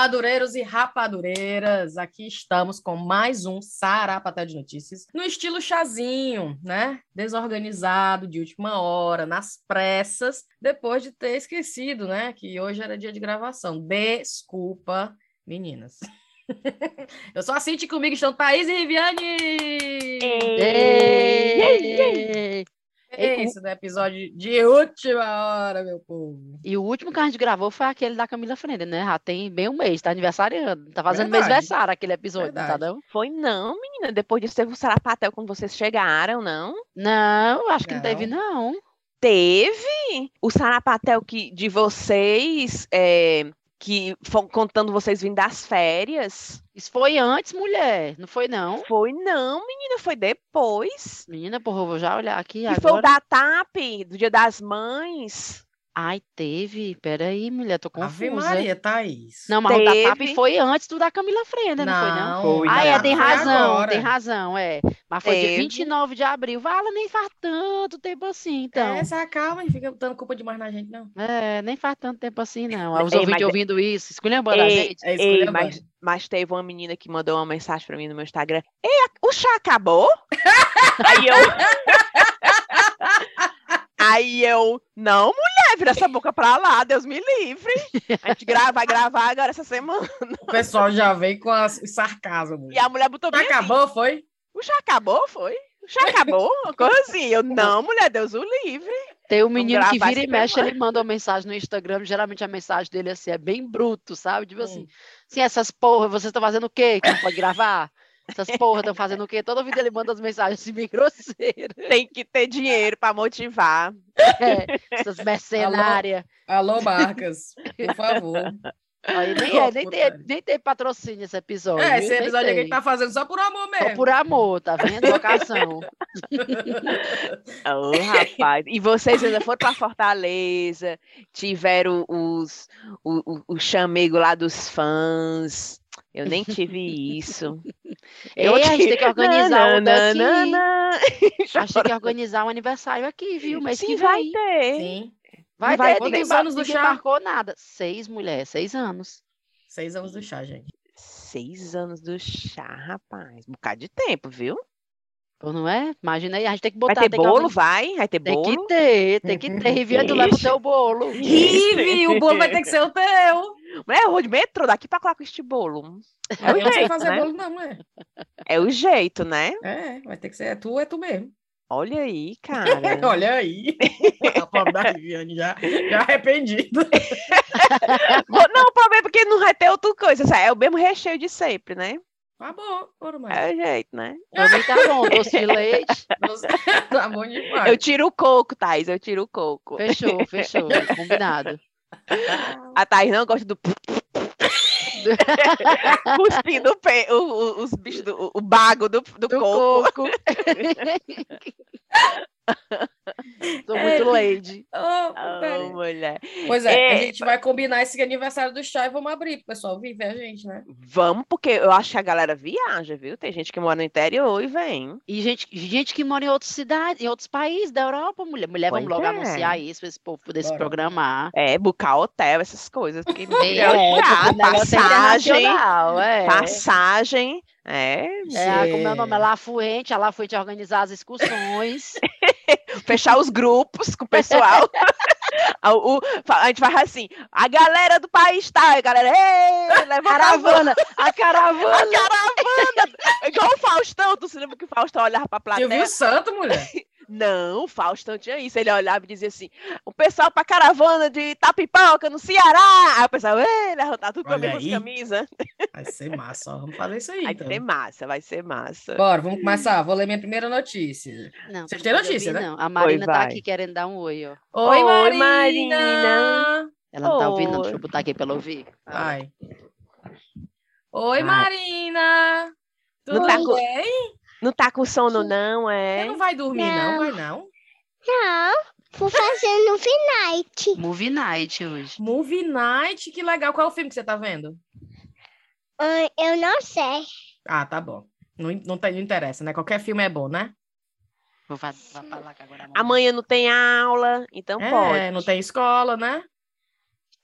Rapadureiros e rapadureiras, aqui estamos com mais um Sarapatel de Notícias, no estilo chazinho, né? Desorganizado, de última hora, nas pressas, depois de ter esquecido, né? Que hoje era dia de gravação. Desculpa, meninas. Eu sou a Cinti, comigo estão Thaís e Riviane! Ei, ei, ei. É isso, né? Episódio de última hora, meu povo. E o último que a gente gravou foi aquele da Camila Frenda, né? Já tem bem um mês, tá aniversariando. Tá fazendo Verdade. mêsversário aquele episódio, tá Verdade. não? Foi não, menina. Depois disso teve o sarapatel quando vocês chegaram, não? Não, acho que não, Não. teve, não. Teve o sarapatel que, de vocês, é, que contando vocês vindo das férias. Isso foi antes, mulher. Não foi, não. Foi não, menina, foi depois. Menina, porra, eu vou já olhar aqui E foi o agora. da TAP, do Dia das Mães. Ai, teve. Peraí, mulher, tô Ave confusa. Maria, Thaís. Não, mas o da TAP Teve. foi antes do da Camila Frenda, não, foi, não? Foi, Ah, é, tem razão, agora. tem razão, é. Mas foi dia Teve. 29 de abril. Vala, nem faz tanto tempo assim, então. É, Essa calma, não fica dando culpa demais na gente, não. É, nem faz tanto tempo assim, não. Os Ei, ouvintes mas- ouvindo isso, esculhambando a gente. É Ei, mas, mas teve uma menina que mandou uma mensagem pra mim no meu Instagram. Ei, o chá acabou? Aí eu. Aí eu, não, mulher, vira essa boca pra lá, Deus me livre. A gente grava, vai gravar agora essa semana. O pessoal já vem com as, o sarcasmo. E a mulher botou Já bem assim, acabou, foi? o chá acabou, foi? O chá acabou? Uma coisa assim. Eu, não, mulher, Deus o livre. Tem um menino que vira e mexe, ele manda uma mensagem no Instagram, geralmente a mensagem dele assim, é bem bruto, sabe? Tipo assim, Hum. assim, essas porra, vocês estão fazendo o quê? Que não pode gravar? Essas porra estão fazendo o quê? Toda vida ele manda as mensagens assim, bem grosseiras. Tem que ter dinheiro pra motivar. É, essas mercenárias. Alô, Marcas, por favor. Aí nem, é, nem, tem, nem tem patrocínio esse episódio. É, esse episódio aqui a tem. gente tá fazendo só por amor Só mesmo. por amor, tá vendo? Vocação. Ô, rapaz. E vocês ainda foram para Fortaleza, tiveram os, o, o, o chamego lá dos fãs. Eu nem tive isso. Ei, a gente tem que organizar o daqui. Nananana. Achei que ia organizar um aniversário aqui, viu? Mas Sim, que vai vem. ter. Sim. Vai, vai ter, Quantos anos do chá? marcou nada. Seis, mulher, seis anos. Seis anos do chá, gente. Seis anos do chá, rapaz. Um bocado de tempo, viu? Pô, não é? Imagina aí, a gente tem que Vai botar. ter tem que bolo, vai? Vai ter Tem bolo? que ter, tem que ter. Riviane, tu leva o teu bolo. Rive, o bolo vai ter que ser o teu. Mulher, eu vou de metrô daqui pra lá com este bolo. É Eu o não sei jeito, fazer né? bolo, não, mulher. É o jeito, né? É, vai ter que ser é tu, é tu mesmo. Olha aí, cara. Olha aí. A pobre da Viviane já, já arrependido. Bom, Não, o problema é que não vai ter outra coisa. sabe? É o mesmo recheio de sempre, né? Tá bom, mais. É o jeito, né? Pra mim tá bom, doce de leite. Tá bom demais. Eu tiro o coco, Thais. Eu tiro o coco. Fechou, fechou. Combinado. A Thais não gosta do. Cuspindo o, pe- o- o- os bichos do o, o bago do, do, Do coco. coco. Sou muito lady. Ô, Oh, pera. mulher. Pois é, a É, gente vai combinar esse aniversário do chá e vamos abrir pro pessoal vir ver a gente, né? Vamos, porque eu acho que a galera viaja, viu? Tem gente que mora no interior e vem. E gente, gente que mora em outras cidades, em outros países da Europa, mulher. Mulher, vamos Pois logo é. anunciar isso, pra esse povo poder se programar. É, buscar hotel, essas coisas. Porque É, é, é passagem, é. passagem. É, É, como é o nome? A La Fuente, a La Fuente organizar as excursões. fechar os grupos com o pessoal. A- o- a gente faz assim, a galera do país tá, a galera, ei, leva a caravana, caravana, a caravana. caravana, igual o Faustão, tu se lembra que o Faustão olhava pra plateia? viu o santo, mulher? Não, o Faustão tinha isso, ele olhava e dizia assim, o pessoal pra caravana de Tapipoca, no Ceará, aí o pessoal, ei, levantar tudo com a mesma camisa, Vai ser massa, ó. Vamos fazer isso aí, vai então. ser massa, vai ser massa. Bora, vamos começar. Vou ler minha primeira notícia. Não, Vocês têm notícia, né? Não. A Marina tá vai. aqui querendo dar um oi, ó. Oi, Oi, Marina! Marina. Ela não tá ouvindo, não. Deixa Oi. eu botar aqui pra ela ouvir. Ai. Oi, Ai. Marina! Não Tudo tá com- bem? Não tá com sono não, Você é? não vai dormir, não? Não. Vai não? Não, vou fazer no Finite. Movie Night hoje. Movie Night, que legal. Qual é o filme que você tá vendo? Eu não sei. Ah, tá bom. Não, não, tem- não interessa, né? Qualquer filme é bom, né? Vou fa- vou falar que agora. Amanhã não tem aula, então é, pode. não tem escola, né?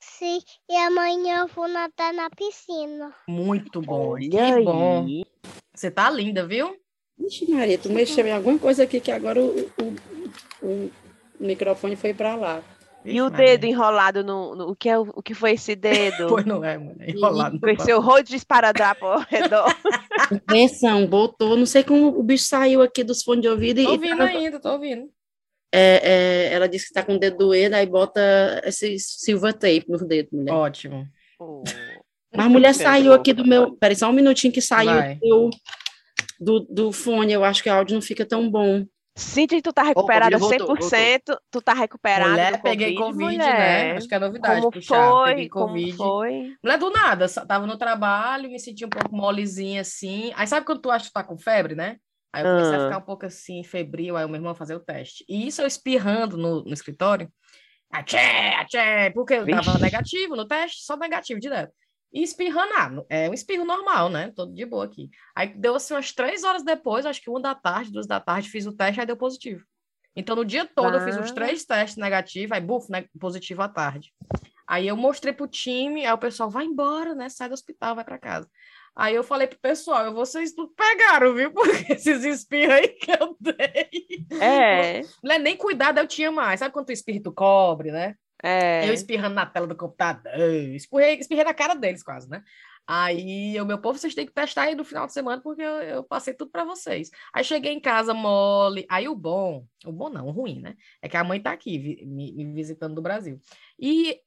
Sim, e amanhã eu vou nadar na piscina. Muito bom. Olha que aí. bom. Você tá linda, viu? Ixi, Maria, tu mexeu em alguma coisa aqui que agora o, o, o microfone foi pra lá. E o Vixe, Maria. dedo enrolado no, no- o que é o, que foi esse dedo? Pois não é. É enrolado. Com esse rodo de esparadrapo ao redor. Atenção, botou, não sei como o bicho saiu aqui dos fones de ouvido Tô e ouvindo tava- ainda, tô ouvindo. é, é, ela disse que tá com o dedo doendo, aí bota esse silver tape no dedo, mulher. Ótimo. Oh. Mas a mulher saiu aqui do meu. Peraí, só um minutinho que saiu Vai. do, do, do fone. Eu acho que o áudio não fica tão bom. Cíntia, tu tá recuperada voltou, 100%? Tu tá recuperada mulher, peguei Covid, mulher? né? Acho que é novidade. Como puxar. foi? Peguei Como Covid. foi? Mulher do nada, tava no trabalho, me senti um pouco molezinha assim. Aí sabe quando tu acha que tu tá com febre, né? Aí eu comecei a Ah. ficar um pouco assim, febril, aí o meu irmão fazer o teste. E isso eu espirrando no, no escritório. Atchê, atchê, porque eu tava Vixe. negativo no teste, só negativo direto. E espirrando, ah, é um espirro normal, né? Todo de boa aqui. Aí deu assim umas três horas depois, acho que uma da tarde, duas da tarde, fiz o teste, aí deu positivo. Então, no dia todo, eu fiz os Ah. três testes negativos, aí, buf, né, positivo à tarde. Aí eu mostrei pro time, aí o pessoal, vai embora, né? Sai do hospital, vai para casa. Aí eu falei pro pessoal, vocês tudo pegaram, viu? Porque esses espirros aí que eu dei. É, Não é nem cuidado, eu tinha mais. Sabe quando tu espirra, e tu cobre, né? É. Eu espirrando na tela do computador, espirrei, espirrei na cara deles quase, né? Aí, o meu povo, vocês têm que testar aí no final de semana, porque eu, eu passei tudo para vocês. Aí cheguei em casa mole. Aí o bom, o bom não, o ruim, né? É que a mãe tá aqui vi- me, me visitando do Brasil. E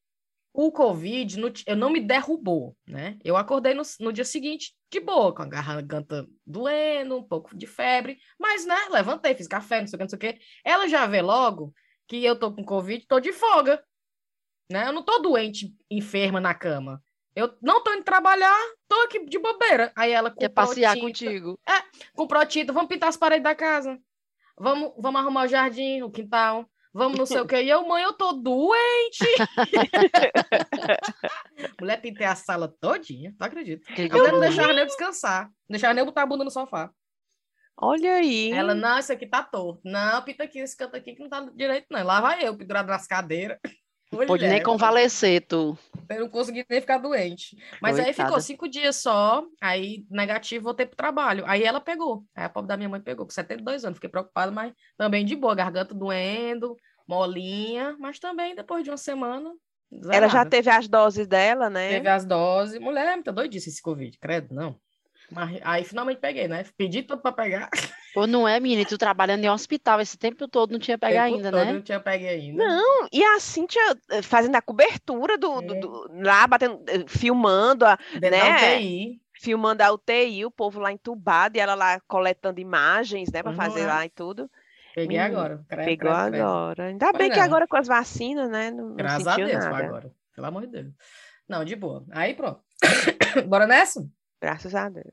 o Covid no eu não me derrubou, né? Eu acordei no, no dia seguinte de boa, com a garganta doendo, um pouco de febre, mas, né, levantei, fiz café, não sei o que, não sei o que. Ela já vê logo que eu tô com Covid, tô de folga, né? Eu não tô doente, enferma na cama. Eu não tô indo trabalhar, tô aqui de bobeira. Aí ela Quer comprou passear tinta, contigo. comprou tinta, vamos pintar as paredes da casa. Vamos, vamos arrumar o jardim, o quintal. Vamos não sei o quê. E eu, mãe, eu tô doente. Mulher, pintei a sala todinha, tu acredita? A mulher não deixava nem eu descansar. Não deixava nem eu botar a bunda no sofá. Olha aí. Ela, não, isso aqui tá torto. Não, pinta aqui, esse canto aqui que não tá direito, não. Lá vai eu, pendurado nas cadeiras. Pode nem Mulher, convalescer, tu. Eu não consegui nem ficar doente. Mas aí ficou Coitada. cinco dias só, aí negativo, voltei pro trabalho. Aí ela pegou. Aí a pobre da minha mãe pegou, com 72 anos. Fiquei preocupada, mas também de boa, garganta doendo, molinha, mas também depois de uma semana. Ela já teve as doses dela, né? Teve as doses. Mulher, tá doidice esse Covid, credo, não. Mas aí finalmente peguei, né? Pedi tudo pra pegar. Pô, não é, menina? E tu trabalhando em hospital esse tempo todo, não tinha pego ainda, todo né? Não tinha peguei ainda. Não, e a Cíntia eh, fazendo a cobertura do, do- É. do- lá, batendo, eh, filmando, a, Dentro né? UTI. filmando a UTI, o povo lá entubado e ela lá coletando imagens, né, para Uhum, fazer é. lá e tudo. Peguei Menina, agora. credo, Pegou credo. agora. Ainda Pois bem que não. agora com as vacinas, né, não, não Graças a sentiu Deus, foi nada. agora. Pelo amor de Deus. Não, de boa. Aí pronto. Bora nessa? Graças a Deus.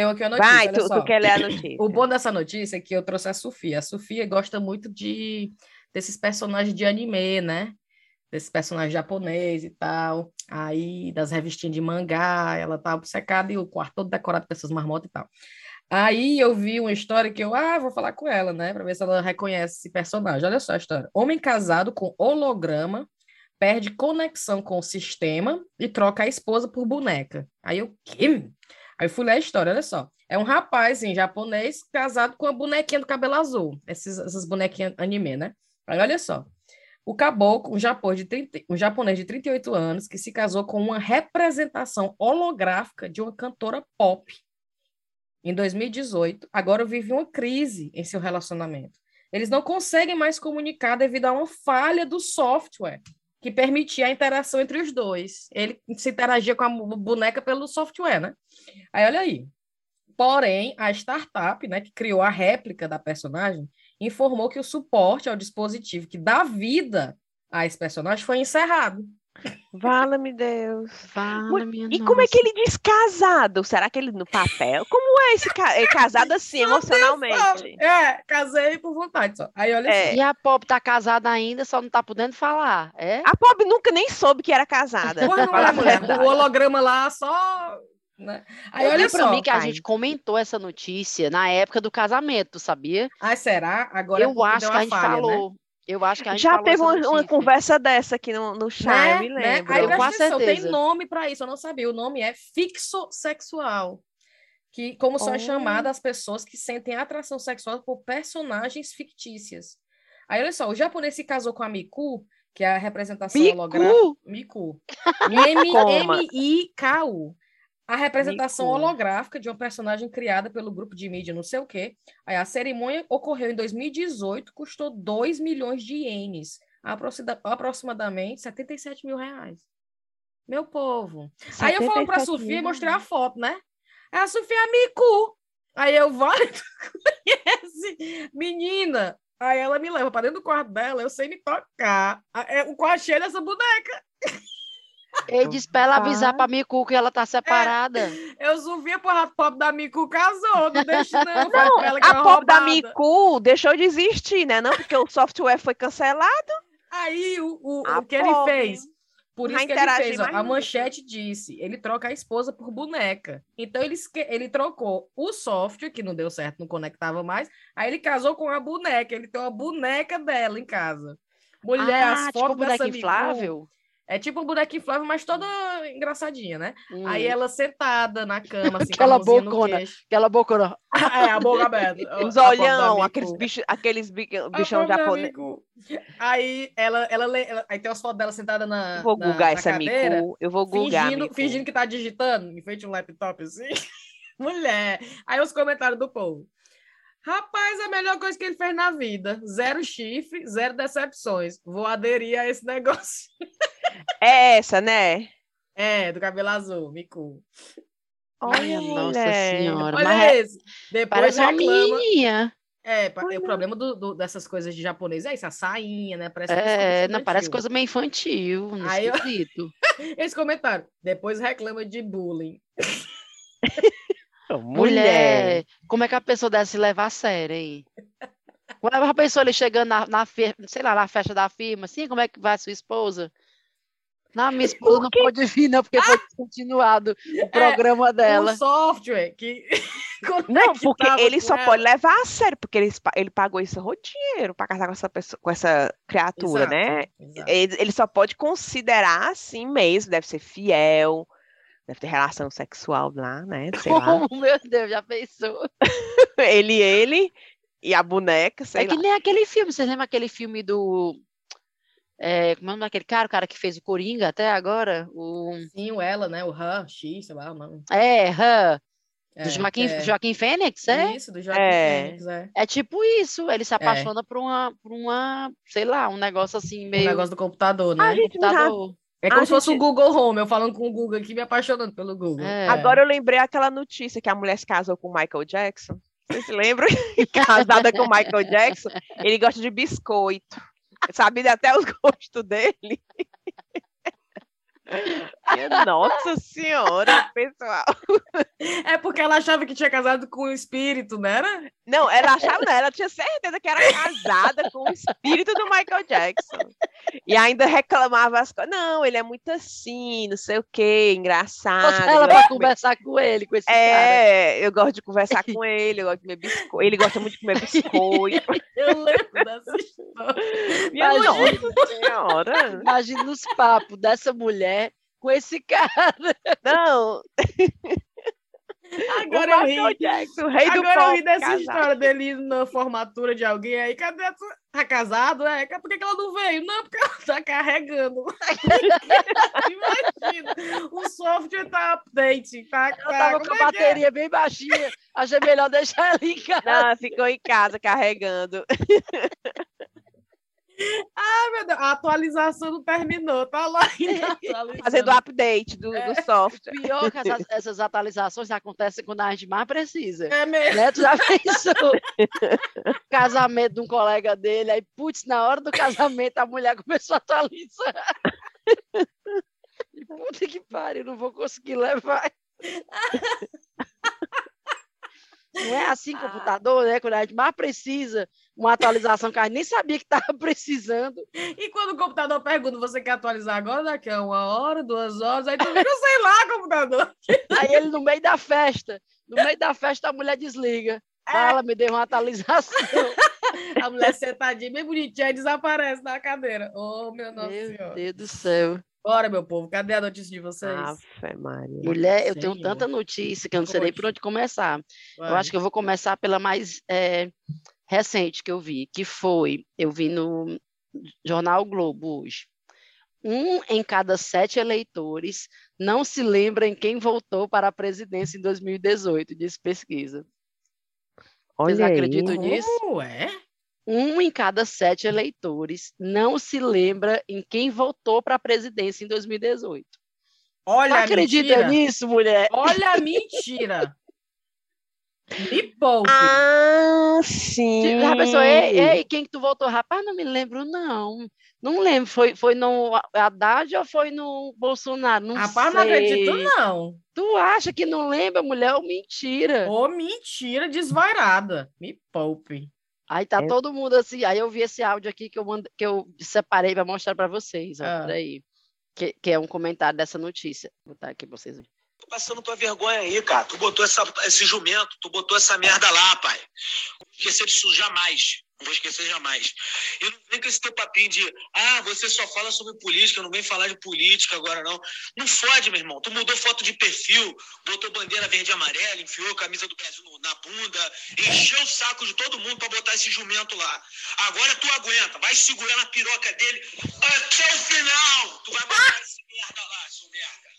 Tem aqui uma notícia, Vai, tu, tu quer ler a notícia? O bom dessa notícia é que eu trouxe a Sofia. A Sofia gosta muito de desses personagens de anime, né? Desses personagens japoneses e tal. Aí, das revistinhas de mangá, ela tá obcecada e o quarto todo decorado com essas marmotas e tal. Aí eu vi uma história que eu, ah, vou falar com ela, né? Pra ver se ela reconhece esse personagem. Olha só a história. Homem casado com holograma perde conexão com o sistema e troca a esposa por boneca. Aí eu, quê? Aí eu fui ler a história, olha só. É um rapaz em japonês casado com a bonequinha do cabelo azul. Esses, essas bonequinhas anime, né? Aí olha só. O caboclo, um, de 30 um japonês de 38 anos, que se casou com uma representação holográfica de uma cantora pop em 2018, agora vive uma crise em seu relacionamento. Eles não conseguem mais comunicar devido a uma falha do software que permitia a interação entre os dois. Ele se interagia com a boneca pelo software, né? Aí olha aí. Porém, a startup, né, que criou a réplica da personagem, informou que o suporte ao dispositivo que dá vida a esse personagem foi encerrado. Vala-me Deus. Minha E como é que ele diz casado? Será que ele no papel? Como é esse ca... é casado assim emocionalmente? É, casei por vontade só. Aí olha É. só. E a Pop tá casada ainda, só não tá podendo falar, é? A pobre nunca nem soube que era casada. É, a mulher. verdade. O holograma lá só. Né? Aí Eu olha lembro pra só. mim que a pai. gente comentou essa notícia na época do casamento, sabia? Ah, será? Agora é eu porque acho que a gente falha, né? Eu acho que a gente Já falou teve uma, uma conversa dessa aqui no, no chá, Né? eu me Né? lembro. Aí Eu com atenção, tem certeza. nome para isso, eu não sabia. O nome é fixosexual. Que, como são Oh. chamadas as pessoas que sentem atração sexual por personagens fictícias. Aí, olha só, o japonês se casou com a Miku, que é a representação holográfica. Miku? Miku. A representação Miku. holográfica de uma personagem criada pelo grupo de mídia não sei o quê. Aí a cerimônia ocorreu em 2018, custou 2 milhões de ienes, aproximadamente 77 mil reais. Meu povo. Aí eu falo pra 77 Sofia e mostrei a foto, né? Aí a Sofia é Miku. Aí eu, vale, conhece? Menina. Aí ela me leva pra dentro do quarto dela, eu sei me tocar. É O quarto cheio dessa boneca. Ele disse pra ela avisar pra Miku que ela tá separada. Eu Sofia, porra, a pobre da Miku casou, não deixa não. Não, é a uma pop da. Miku deixou de existir, né? Não, porque o software foi cancelado. Aí o, o, o que ele fez? Por isso que ele fez, ó, a manchete disse, ele troca a esposa por boneca. Então ele, ele trocou o software, que não deu certo, não conectava mais, aí ele casou com a boneca, ele tem uma boneca dela em casa. Mulher, ah, as tipo fotos boneca dessa Miku, inflável. É tipo um boneco inflável, mas toda engraçadinha, né? Hum, Aí ela sentada na cama, assim, Aquela bocona. Aquela bocona. É, a boca aberta. Os olhão, aqueles, bicho, aqueles bichão japonês. Aí ela, ela, ela- aí tem umas fotos dela sentada na, Vou na, essa cadeira. Eu vou googar. fingindo, fingindo que tá digitando, em frente a um laptop assim. Mulher. Aí os comentários do povo. Rapaz, a melhor coisa que ele fez na vida. Zero chifre, zero decepções. Vou aderir a esse negócio. É essa, né? É, do cabelo azul, Miku. Olha, Minha nossa senhora. Olha mas é- esse. Depois parece uma reclama. menininha. É, Olha. o problema do, do- dessas coisas de japonês é isso, a sainha, né? Parece É, não, parece coisa meio infantil, não Aí eu-. Esse comentário. Depois reclama de bullying. Mulher. Mulher, como é que a pessoa deve se levar a sério, hein? Quando a pessoa ali chegando na, na sei lá, na festa da firma, assim, como é que vai a sua esposa? Não, minha esposa não pode vir, não, porque foi descontinuado o programa dela. Um software que. Não, porque conectava ele com só ela. pode levar a sério, porque ele, ele pagou esse dinheiro para casar com essa pessoa, com essa criatura, Exato, né? exato. Ele, ele só pode considerar assim mesmo, deve ser fiel, deve ter relação sexual lá, né? Sei lá. Oh, meu Deus, já pensou? ele, ele e a boneca, sei É que lá. nem aquele filme, vocês lembram aquele filme do. É, como é o nome daquele cara, o cara que fez o Coringa até agora? O, Sim, o ela, né? O Han, X, sei lá o nome. é, Han, É, do Joaquim, é. Joaquim Fênix, é? Isso, do Joaquim É. Fênix, é. É tipo isso, ele se apaixona por uma, por uma, sei lá, um negócio assim O meio negócio do computador, né? A gente já- computador. É como a se fosse o gente- Google Home, eu falando com o Google aqui, me apaixonando pelo Google. É. Agora eu lembrei aquela notícia que a mulher se casou com o Michael Jackson. Vocês se lembram? Casada com o Michael Jackson. Ele gosta de biscoito. Sabe até os gostos dele. Nossa senhora, pessoal. É porque ela achava que tinha casado com o espírito, né? Era? Não, ela achava, não, ela tinha certeza que era casada com o espírito do Michael Jackson. E ainda reclamava as coisas. Não, ele é muito assim, não sei o quê, engraçado. Ela pra conversar com ele, com esse cara. É, eu gosto de conversar com ele, eu gosto de comer biscoito. Ele gosta muito de comer biscoito. Eu lembro dessa história. Minha Imagina. nossa senhora. Imagina os papos dessa mulher com esse cara. Não, Agora o eu ri. Jackson, o rei do Agora eu pop ri dessa casado. história dele na formatura de alguém aí. Cadê a. Tá casado? É, por que, que ela não veio? Não, porque ela tá carregando. Imagina, o software tá update. Tá, Ela tava com a é é? bateria bem baixinha. Achei melhor deixar ela em casa. Não, ficou em casa carregando. Ai, meu Deus, a atualização não terminou. Tá lá ainda. Fazendo update do, É. do software. Pior que essas, essas atualizações acontecem quando a gente mais precisa. É mesmo. Né? Tu já pensou? casamento de um colega dele, aí, putz, na hora do casamento a mulher começou a atualizar. E, Puta que pariu, não vou conseguir levar. Não é assim computador, né? Quando a gente mais precisa, uma atualização que a gente nem sabia que estava precisando. E quando o computador pergunta, você quer atualizar agora? Daqui a uma hora, duas horas, aí tu fica, eu sei lá, computador. Aí ele no meio da festa, no meio da festa a mulher desliga. Fala, me deu uma atualização. A mulher sentadinha, bem bonitinha, e desaparece da cadeira. Oh, meu Nossa Meu Senhora. Deus do céu. Bora, meu povo, cadê a notícia de vocês? Ave Maria. Mulher, eu tenho Senhor. tanta notícia que eu não sei nem por onde começar. Eu Vai. acho que eu vou começar pela mais eh, recente que eu vi, que foi, eu vi no Jornal Globo hoje. Um em cada sete eleitores não se lembra em quem votou para a presidência em 2018, diz pesquisa. Vocês Olha aí. acreditam nisso? Como é? Um em cada sete eleitores não se lembra em quem votou para a presidência em 2018. Olha Não a acredita mentira. nisso, mulher? Olha a mentira. Me poupe. Ah, sim. A pessoa, ei, ei, quem que tu votou? Rapaz, não me lembro, não. Não lembro, foi, foi no Haddad ou foi no Bolsonaro? Não Rapaz, não acredito, sei. não. Tu acha que não lembra, mulher? Ô, mentira. Ô, mentira desvairada. Me poupe. Aí tá É. todo mundo assim. Aí eu vi esse áudio aqui que eu, mand... que eu separei para mostrar para vocês. Ó, Ah. peraí. Que, que é um comentário dessa notícia. Vou botar aqui pra vocês verem. Passando tua vergonha aí, cara. Tu botou essa, esse jumento, tu botou essa merda lá, pai. Não vou esquecer disso jamais. Não vou esquecer jamais. E não vem com esse teu papinho de, ah, você só fala sobre política, não vem falar de política agora, não. Não fode, meu irmão. Tu mudou foto de perfil, botou bandeira verde e amarela, enfiou a camisa do Brasil na bunda, encheu o saco de todo mundo pra botar esse jumento lá. Agora tu aguenta, vai segurar na piroca dele até o final. Tu vai botar esse merda lá, seu merda.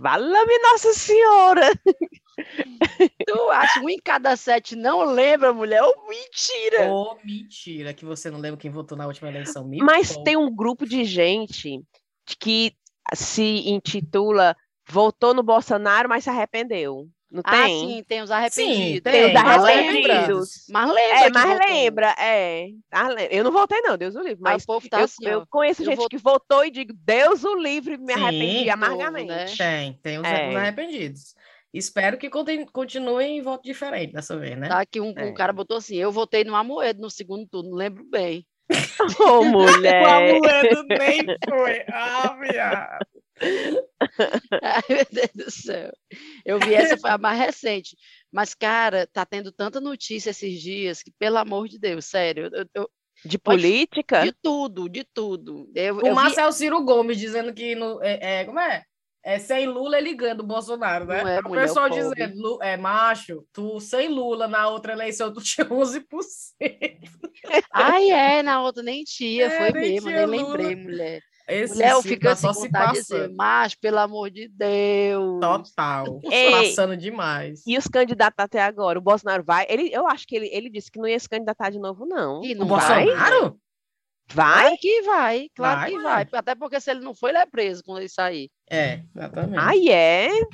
Vala-me Nossa Senhora. Tu acha um em cada sete não lembra, mulher? Ô, mentira! Ô, mentira, que você não lembra quem votou na última eleição. Me Mas poupe. tem um grupo de gente que se intitula Votou no Bolsonaro, mas se arrependeu. Não Ah, tem? sim, tem os arrependidos. tem os mas arrependidos. Lembra, mas lembra. É, que mas votou. lembra, é. Ah, Eu não votei, não, Deus o livre. Mas Mas o povo tá eu, assim, eu conheço eu gente vou- que votou e digo, Deus o livre, me Sim, arrependi povo, amargamente. né? Tem, tem os, É. os arrependidos. Espero que continuem em voto diferente dessa vez, né? Tá aqui um, É. um cara botou assim: eu votei no Amoedo no segundo turno, lembro bem. Ô, mulher. O Amoedo nem foi. Ah, viado. Ai, meu Deus do céu. Eu vi essa, foi a mais recente. Mas, cara, tá tendo tanta notícia esses dias que, pelo amor de Deus, sério, eu- eu- De política? de tudo, de tudo. Eu, O eu vi- Marcel Ciro Gomes dizendo que no, é, é, como é? É, sem Lula ele ganha do Bolsonaro, né? Não é, o pessoal dizendo, "Lu- é macho, tu sem Lula na outra eleição tu tinha 11%. Ai, é, na outra nem tinha, É, foi nem mesmo, nem Lula. lembrei, mulher. Esse eu Ciro fico tá assim só se vontade de dizer, passando. mas, pelo amor de Deus. Total. Ei. Passando demais. E os candidatos até agora? O Bolsonaro vai? Ele, eu acho que ele, ele disse que não ia se candidatar de novo, não. E O não vai? Bolsonaro? Vai? Claro que vai, claro Vai, que vai. vai. Até porque se ele não for, ele é preso quando ele sair. É, exatamente. Ai, é? Eu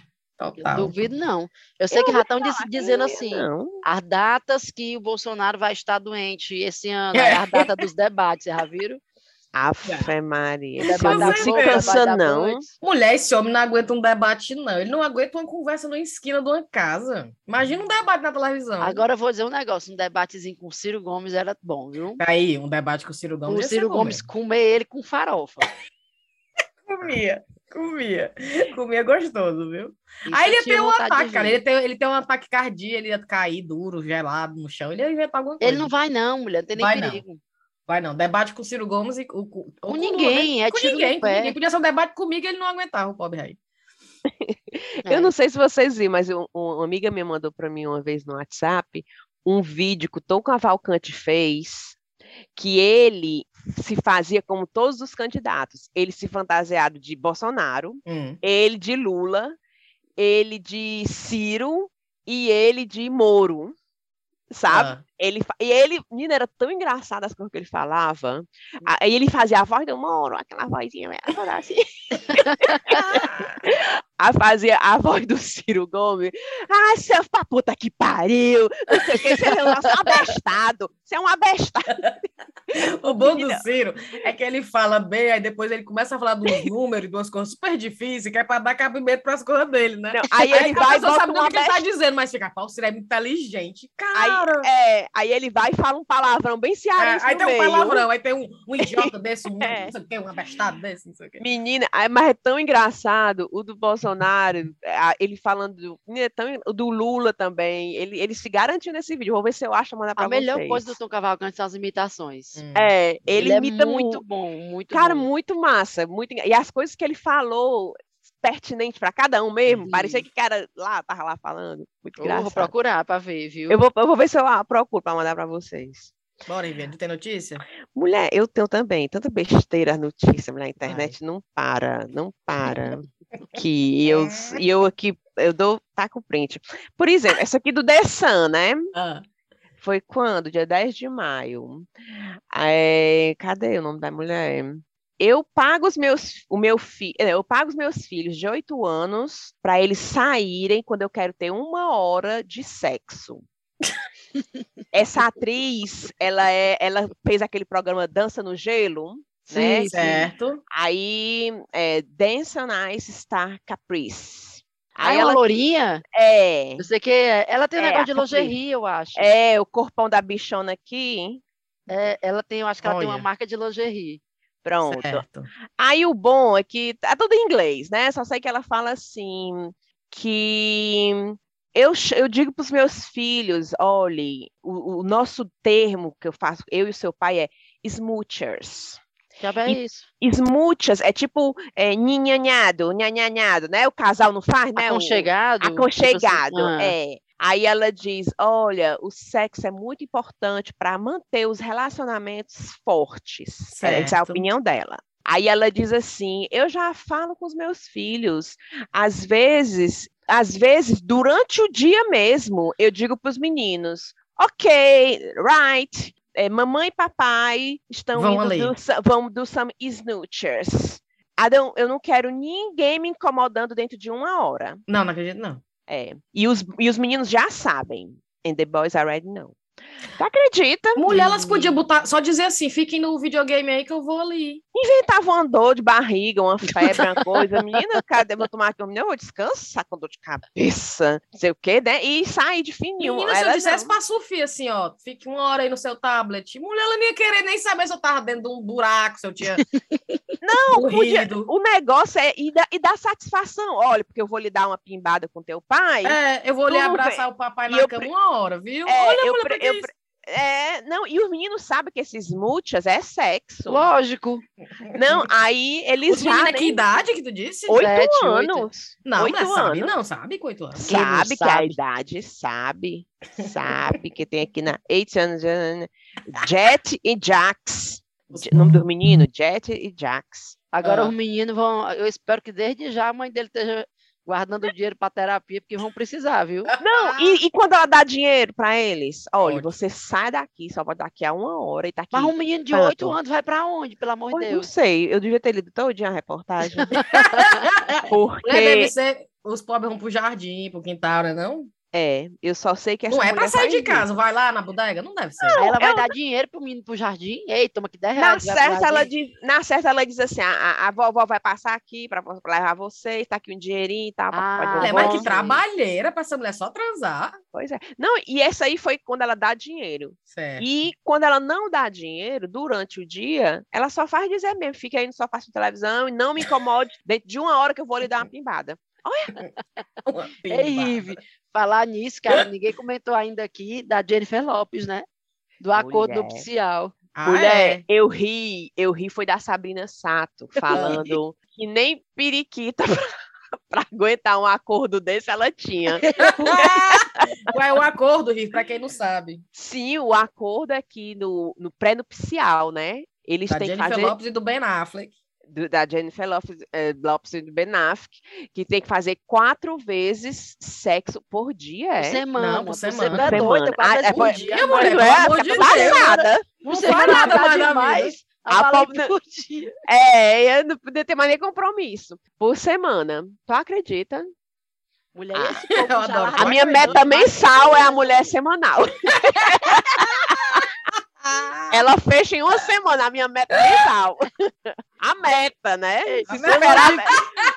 Total. duvido, não. Eu sei que já estão dizendo assim, Não. as datas que o Bolsonaro vai estar doente esse ano, É. é a data dos debates, vocês já viram? Afe Maria. O Esse debate homem não se cansa, não. Mulher, esse homem não aguenta um debate, não. Ele não aguenta uma conversa numa esquina de uma casa. Imagina um debate na televisão. Agora eu vou dizer um negócio, um debatezinho com o Ciro Gomes era bom, viu? Aí, um debate com o Ciro Gomes. O Ciro bom Gomes mesmo. comer ele com farofa. Comia, comia. Comia gostoso, viu? Isso Aí ele ter um ataque, cara. Ele tem, ele tem um ataque cardíaco, ele ia cair duro, gelado no chão. Ele ia inventar alguma coisa. Ele não vai não, mulher, não tem nem Vai não. Vai não. Debate com o Ciro Gomes e com, com, Com Lula, ninguém, né? é com ninguém, com ninguém. Podia ser um debate comigo, ele não aguentava, o pobre rei. É. Eu não sei se vocês viram, mas um- uma amiga me mandou para mim uma vez no WhatsApp um vídeo que o Tom Cavalcante fez, que ele se fazia como todos os candidatos. Ele se fantasiado de Bolsonaro, Hum. ele de Lula, ele de Ciro e ele de Moro. Sabe? Ah. Ele, fa- e ele, menina, era tão engraçado as coisas que ele falava. Aí ele fazia a voz do Moro, aquela vozinha, né, assim. a fazia a voz do Ciro Gomes. Ah, seu pra puta que pariu! Não sei o que, você é um abestado. Você é um abestado. O bom do. Ciro é que ele fala bem, aí depois ele começa a falar dos números, de umas coisas super difíceis, que é para dar cabimento para as coisas dele, né? Não, aí Aí ele vai e bota tudo que ele tá dizendo, mas fica, pau, o Ciro é muito inteligente. Aí, Cara! é, aí ele vai e fala um palavrão bem É, cearense aí no tem um meio. palavrão, aí tem um, um idiota desse, um, É. não sei o quê, um abestado desse, não sei o quê. Menina, ai, mas é tão engraçado o do Bolsonaro. Bolsonaro, a- ele falando do, né, do Lula também, ele, ele se garantiu nesse vídeo. Vou ver se eu acho mandar pra A melhor vocês. coisa do Tom Cavalcante são as imitações. Hum. É, ele, é imita muito muito, bom, muito cara, bom. muito massa, muito e as coisas que ele falou pertinente para cada um mesmo, parecia que o cara lá tava lá falando, muito Eu engraçado. vou procurar pra ver, viu? Eu vou, eu vou ver se eu ah, procuro para mandar para vocês. Bora, Ivete, tem notícia? Mulher, eu tenho também tanta besteira notícia, mulher, a internet não para, não para. Que eu, e eu aqui, eu dou, tá com print. Por exemplo, essa aqui do The Sun, né? Ah, Foi quando? Dia 10 de maio. É, cadê o nome da mulher? Eu pago os meus, o meu fi, é, eu pago os meus filhos de 8 anos para eles saírem quando eu quero ter uma hora de sexo. Essa atriz, ela é, ela fez aquele programa Dança no Gelo, né? Sim, certo. Aí, é, Dance on Ice Star Caprice. Ah, Aí é uma ela lourinha? é, Eu sei que é- ela tem um É, negócio de lingerie, eu acho. é o corpão da bichona aqui. É, ela tem, eu acho que ela tem uma Olha. marca de lingerie. Pronto. Certo. Aí o bom é que tá tudo em inglês, né? Só sei que ela fala assim que eu, eu digo para os meus filhos, olhe, o, o nosso termo que eu faço, eu e o seu pai é smoochers. Já é isso. Smoochers é tipo é, nhanhanhado, né? O casal não faz, né? O- Aconchegado. tipo assim, Aconchegado, ah. é. Aí ela diz: olha, o sexo é muito importante para manter os relacionamentos fortes. Essa é a Certo. opinião dela. Aí ela diz assim: eu já falo com os meus filhos, às vezes, às vezes, durante o dia mesmo, eu digo para os meninos: ok, right. é, mamãe e papai estão Vão indo do, vão do some snoochers. I don't- eu não quero ninguém me incomodando dentro de uma hora. Não, não acredito, não. É. E os, e os meninos já sabem. And the boys already know. Tu acredita? Mulher, elas podiam botar, só dizer assim, fiquem no videogame aí que eu vou ali. Inventava uma dor de barriga, uma febre, uma coisa. Menina, cadê? Vou tomar aqui um eu vou descansar com dor de cabeça, não sei o quê, né? E sair de fininho. Menina, se eu dissesse não. pra Sofia assim, ó, fique uma hora aí no seu tablet. Mulher, ela não ia querer nem saber se eu tava dentro de um buraco, se eu tinha Não, podia- o negócio é e dar, e dar satisfação. Olha, porque eu vou lhe dar uma pimbada com teu pai. É, eu vou lhe abraçar o papai na eu cama pre- uma hora, viu? É, Olha, eu mulher, pre- eu É, não, e os meninos sabem que esses muchas é sexo. Lógico. Não, aí eles Os já meninos, que nem- idade que tu disse? oito Sete, oito. anos. Não, oito mulher, sabe anos. não, sabe com oito anos. Quem não Sabe que a sabe? idade sabe, sabe que tem aqui na 8 anos, Jet e Jax. O nome do menino, Jet e Jax. Agora Ah. os meninos vão. Eu espero que desde já a mãe dele esteja guardando dinheiro para terapia, porque vão precisar, viu? Não, e, e quando ela dá dinheiro para eles? Olha, Ótimo. você sai daqui, só vai daqui a uma hora e tá aqui. Mas um menino de oito anos vai para onde, pelo amor de Pois, não Deus? sei, eu devia ter lido todinha a reportagem. Porque, Mulher, deve ser, os pobres vão pro jardim, pro quintal, né não? É, eu só sei que essa Não é pra sair de casa, vai lá na bodega? Não deve ser. Aí ela vai ela- dar dinheiro pro menino pro jardim. Ei, toma aqui 10 Na reais. pro certa, ela diz, na certa, ela diz assim: a, a, a vovó vai passar aqui para levar vocês, tá aqui um dinheirinho e tal. Ah, levar. mas que trabalheira pra essa mulher só transar. Pois é. Não, e essa aí foi quando ela dá dinheiro. Certo. E quando ela não dá dinheiro, durante o dia, ela só faz dizer mesmo: fica aí no sofá assistindo televisão e não me incomode dentro de uma hora que eu vou lhe dar uma pimbada. Uma Ei, pimbada. Ive, falar nisso, cara, ninguém comentou ainda aqui da Jennifer Lopes, né? Do acordo Mulher. nupcial. Ah, Mulher, é? eu ri, eu ri foi da Sabrina Sato falando que nem periquita para aguentar um acordo desse ela tinha. Qual é o acordo, Riff, pra quem não sabe? Sim, o acordo aqui no, no pré-nupcial, né? Eles Da têm que Jennifer fazer Lopes e do Ben Affleck. Do- da Jennifer Lopes, eh, Lopes e do Ben Affleck, que tem que fazer quatro vezes sexo por dia, Por é? semana. Não, por Você semana. tá doida, quatro Ah, vezes é, por dia. Minha mulher, não é, amor fica de Deus. Não Você faz nada mais demais. A A pobre- por dia. É, eu não podia ter mais nem compromisso. Por semana. Tu acredita? Mulher, Ah, A minha meta mensal é a mulher semanal. Ela fecha em uma semana a minha meta mensal. A meta, né? Se superar a meta,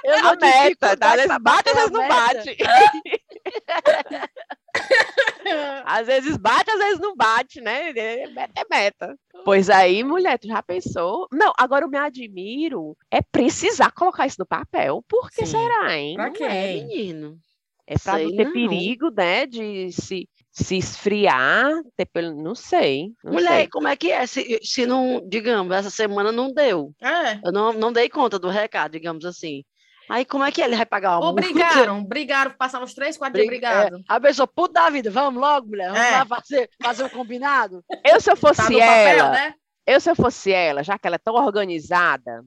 Eu a não meta, tá? Às vezes bate, às vezes não bate. Às vezes bate, às vezes não bate, né? É Meta é meta. Pois aí, mulher, tu já pensou? Não, agora eu me admiro é precisar colocar isso no papel. Por que Sim. será, hein? Pra É, quê? menino. É pra Sei não ter não. perigo, né? De se, se esfriar, ter pelo... não sei. Não Mulher, sei. como é que é? Se, se não, digamos, essa semana não deu. É. Eu não, não dei conta do recado, digamos assim. Aí como é que é? ele vai pagar uma Ou multa? brigaram, passaram uns três, quatro dias Briga- brigados. é, a pessoa, puta da vida, vamos logo, mulher, vamos É. lá fazer, fazer o combinado. Eu, se eu fosse Tá ela, papel, né? eu, se eu fosse ela, já que ela é tão organizada,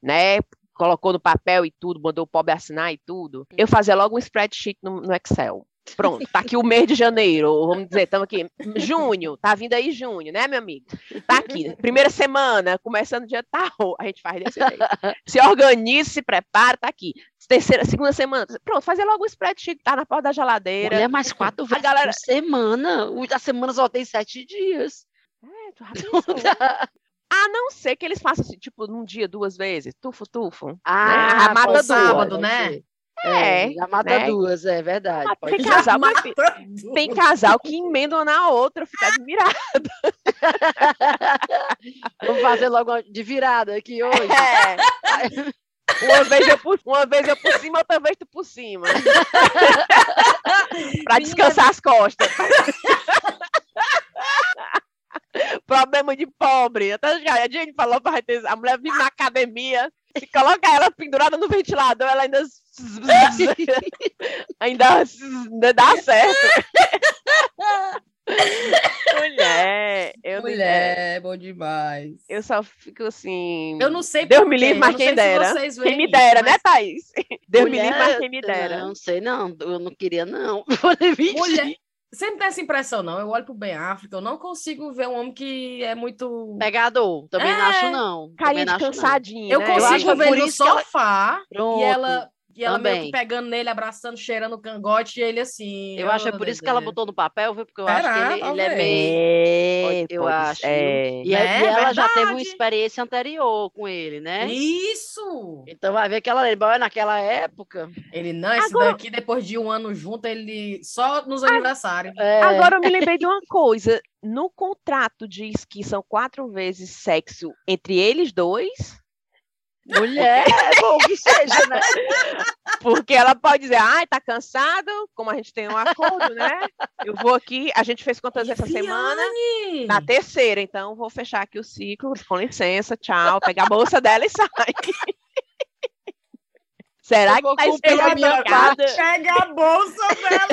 né? Colocou no papel e tudo, mandou o pobre assinar e tudo, eu fazia logo um spreadsheet no, no Excel. Pronto, tá aqui o mês de janeiro, vamos dizer, estamos aqui, junho, tá vindo aí junho, né, meu amigo? Tá aqui, primeira semana, começando dia tal, a gente faz desse jeito. Se organiza, se prepara, tá aqui. Terceira, segunda semana, pronto, fazer logo um spreadsheet, tá na porta da geladeira. Mulher, mais quatro vezes galera- por semana. O- A semana só tem sete dias. É, tu pensou? A não ser que eles façam assim, tipo, num dia, duas vezes, tufo, tufo. Ah, a mata sábado, né? É, É, já mata né? duas, é verdade. Ah, pode tem casal, tem casal que emenda uma na outra, eu fico admirada. Vamos fazer logo de virada aqui hoje. É. Uma vez, eu por, uma vez eu por cima, outra vez tu por cima. pra descansar as costas. Problema de pobre. Até já, a gente falou pra ter, a mulher vir na academia, se coloca ela pendurada no ventilador, ela ainda ainda, ainda dá certo. Mulher, eu, Mulher, é bom demais. eu só fico assim. Eu não sei Deus por me livre, eu mas quem dera. Quem me dera, né, Thaís? Deus me livre, mas quem me dera. Não sei, não. Eu não queria, não. Mulher, sempre tem essa impressão, não. Eu olho pro Ben Affleck, eu não consigo ver um homem que é muito. Pegador. Também não É, acho, não. Carinha Também de não acho, não. cansadinho, Eu né? consigo acho que ver no ela- sofá Pronto. e ela, e ela meio que também. pegando nele, abraçando, cheirando o cangote e ele assim. Eu acho que é oh, por isso que ela botou no papel, viu? Porque eu Será? acho que ele, ele é meio. É, eu acho. É. E, Né? ela já teve uma Verdade. experiência anterior com ele, né? Isso! Então vai ver que ela lembra naquela época. Ele, não, esse Agora- daqui, depois de um ano junto, ele só nos aniversários. É, Agora eu me lembrei de uma coisa. No contrato diz que são quatro vezes sexo entre eles dois, mulher, é bom que seja, né? porque ela pode dizer, ai, tá cansado, como a gente tem um acordo, né? Eu vou aqui, a gente fez quantas essa semana? Na terceira, então vou fechar aqui o ciclo, com licença, tchau, pegar a bolsa dela e sai. Será Eu que vou tá cumprir a minha especificada? Pega a bolsa dela!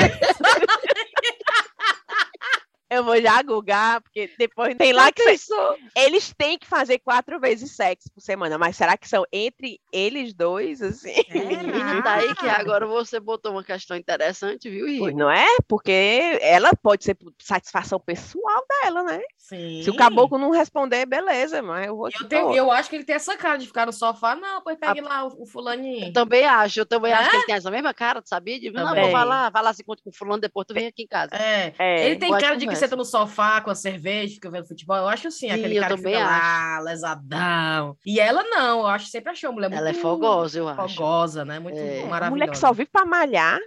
Eu vou já googar, porque depois tem lá que cê- eles têm que fazer quatro vezes sexo por semana, mas será que são entre eles dois, assim? Menina, tá aí que agora você botou uma questão interessante, viu, não é? Porque ela pode ser por satisfação pessoal dela, né? Sim. Se o caboclo não responder, beleza, mas eu vou. Eu, tenho- eu acho que ele tem essa cara de ficar no sofá. Não, pois pegue lá o, o fulaninho. Eu também acho, eu também acho É? que ele tem essa mesma cara, tu sabia? De, não, vou falar, vai lá, se encontra com fulano, depois tu vem aqui em casa. É. É, Ele tem cara de que conversa. senta no sofá com a cerveja, fica vendo futebol. Eu acho sim, Sim, aquele eu cara que fica lá, lesadão. E ela não, eu acho sempre achou a mulher Ela é muito fogosa, eu acho. fogosa, né? Muito É. maravilhosa. mulher que só vive pra malhar,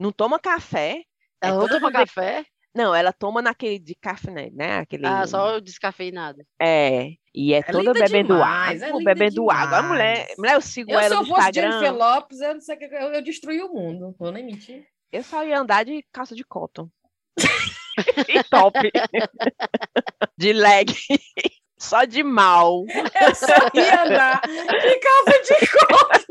não toma café. Ela é não toma café? Não, ela toma naquele de café, né? Aquele. Ah, só o descafeinado. É. E é, É toda bebendo demais, é água, linda bebendo água. A mulher, demais. mulher, eu sigo Eu, se ela eu no fosse Instagram. Jennifer Lopes, eu não sei o que eu, eu destruí o mundo. Vou nem mentir. Eu só ia andar de calça de cotton. e top. de leg. Só de mal. Eu só ia andar de calça de couro.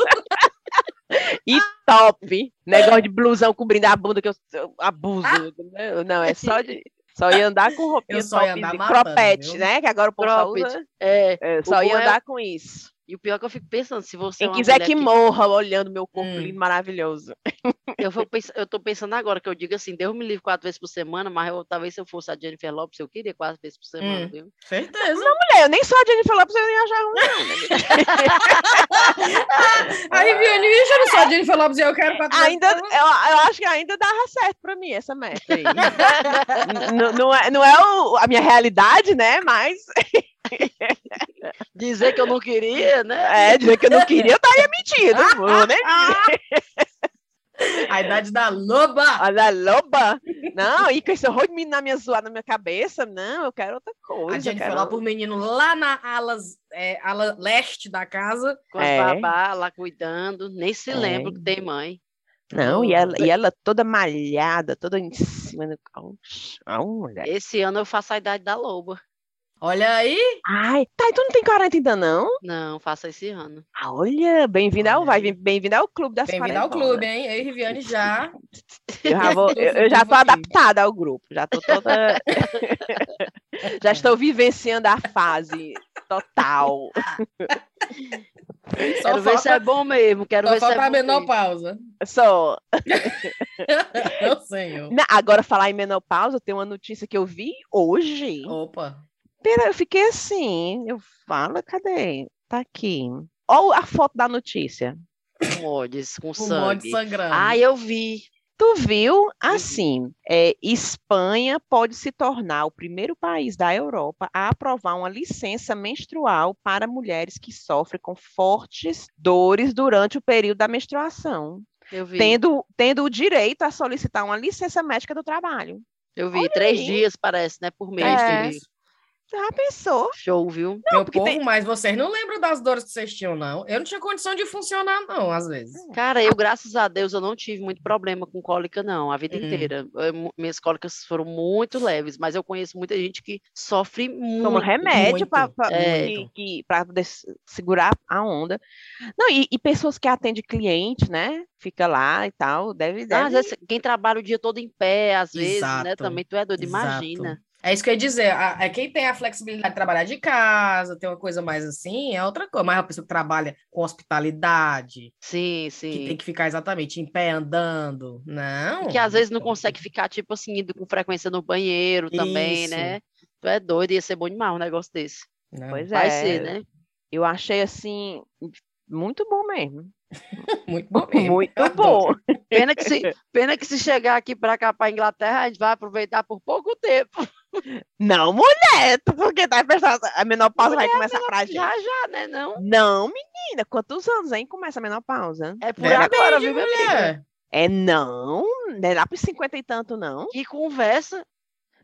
E top. Negócio de blusão cobrindo a bunda que eu, eu abuso. entendeu? Não, é só de. Só ia andar com roupinha Eu só ia top andar de matando, cropete, viu? né? Que agora o povo usa. É, É, só ia é- andar com isso. E o pior é que eu fico pensando, se você é Quem uma quiser mulher que morra olhando meu corpo Hum. lindo, maravilhoso. Eu, vou pens- eu tô pensando agora que eu digo assim, Deus me livre quatro vezes por semana, mas eu- talvez se eu fosse a Jennifer Lopes, eu queria quatro vezes por semana, Hum. viu? Certeza. Mulher, eu nem sou a Jennifer Lopes, eu nem achar ruim, não. Aí, Vianney, eu não sou a Jennifer Lopes e eu quero quatro Ainda, vezes. eu, eu acho que ainda dava certo pra mim essa meta aí. N- não é, não é o- a minha realidade, né? Mas Dizer que eu não queria, né? é, dizer que eu não queria, eu estaria mentindo. Né? A idade da loba. Olha, loba. Não, e com esse horror de menino na minha zoada na minha cabeça, não, eu quero outra coisa. A eu gente quero... foi lá por menino lá na alas, é, ala leste da casa. Com as É. babá lá cuidando, nem se É. lembra que tem mãe. Não, e ela, e ela toda malhada, toda em cima do. Oxe, ah, mulher. Esse ano eu faço a idade da loba. Olha aí, Ai, tá, e tu não tem 40 ainda, não? Não, faça esse ano. Ah, olha, bem-vinda ao, vai, bem-vinda ao clube das bem-vindo ao quarentonas. clube, hein? Eu e Riviane já. Eu já, vou, eu, eu já tô adaptada ao grupo, já tô toda. já estou vivenciando a fase total. Só quero ver se é falta, bom mesmo. Quero só ver se é falta a menopausa. Só. Meu senhor. Agora, falar em menopausa, tem uma notícia que eu vi hoje. Opa. Pera, eu fiquei assim. Eu falo, cadê? Tá aqui. Olha a foto da notícia. Com ódios, com sangue. sangrando. Ah, eu vi. Tu viu? Assim, é, Espanha pode se tornar o primeiro país da Europa a aprovar uma licença menstrual para mulheres que sofrem com fortes dores durante o período da menstruação, Eu vi. tendo, tendo o direito a solicitar uma licença médica do trabalho. Eu vi. Três aí. dias, parece, né? Por mês. É. já pensou? Show, viu? Meu porque povo, tem- mas vocês não lembram das dores que vocês tinham, não? Eu não tinha condição de funcionar, não, às vezes. Cara, eu, graças a Deus, eu não tive muito problema com cólica, não, a vida Hum. inteira. Eu- minhas cólicas foram muito leves, mas eu conheço muita gente que sofre muito. Toma remédio para é. poder segurar a onda. Não, e, e pessoas que atendem cliente, né? Fica lá e tal, deve, Ah, deve às vezes, quem trabalha o dia todo em pé, às vezes, né? Também tu é doido, exato. imagina. É isso que eu ia dizer. a- É quem tem a flexibilidade de trabalhar de casa, tem uma coisa mais assim, é outra coisa. Mas a pessoa que trabalha com hospitalidade, Sim, que tem sim. que ficar exatamente em pé andando. Não. Que às vezes não consegue ficar, tipo assim, indo com frequência no banheiro também, Isso. né? Tu é doido, ia ser bom demais um negócio desse. Não. Pois Vai é. ser, né? Eu achei assim muito bom mesmo. Muito bom mesmo. Muito bom. Pena que se, pena que se chegar aqui para cá, para Inglaterra, a gente vai aproveitar por pouco tempo. Não, mulher, porque tá pensando, a menopausa vai começar pra gente. Já, já, né? Não? Não, menina, quantos anos aí começa a menopausa? É por Depende, agora, viu, mulher. É não, não é lá pros 50 e tanto, não. Que conversa.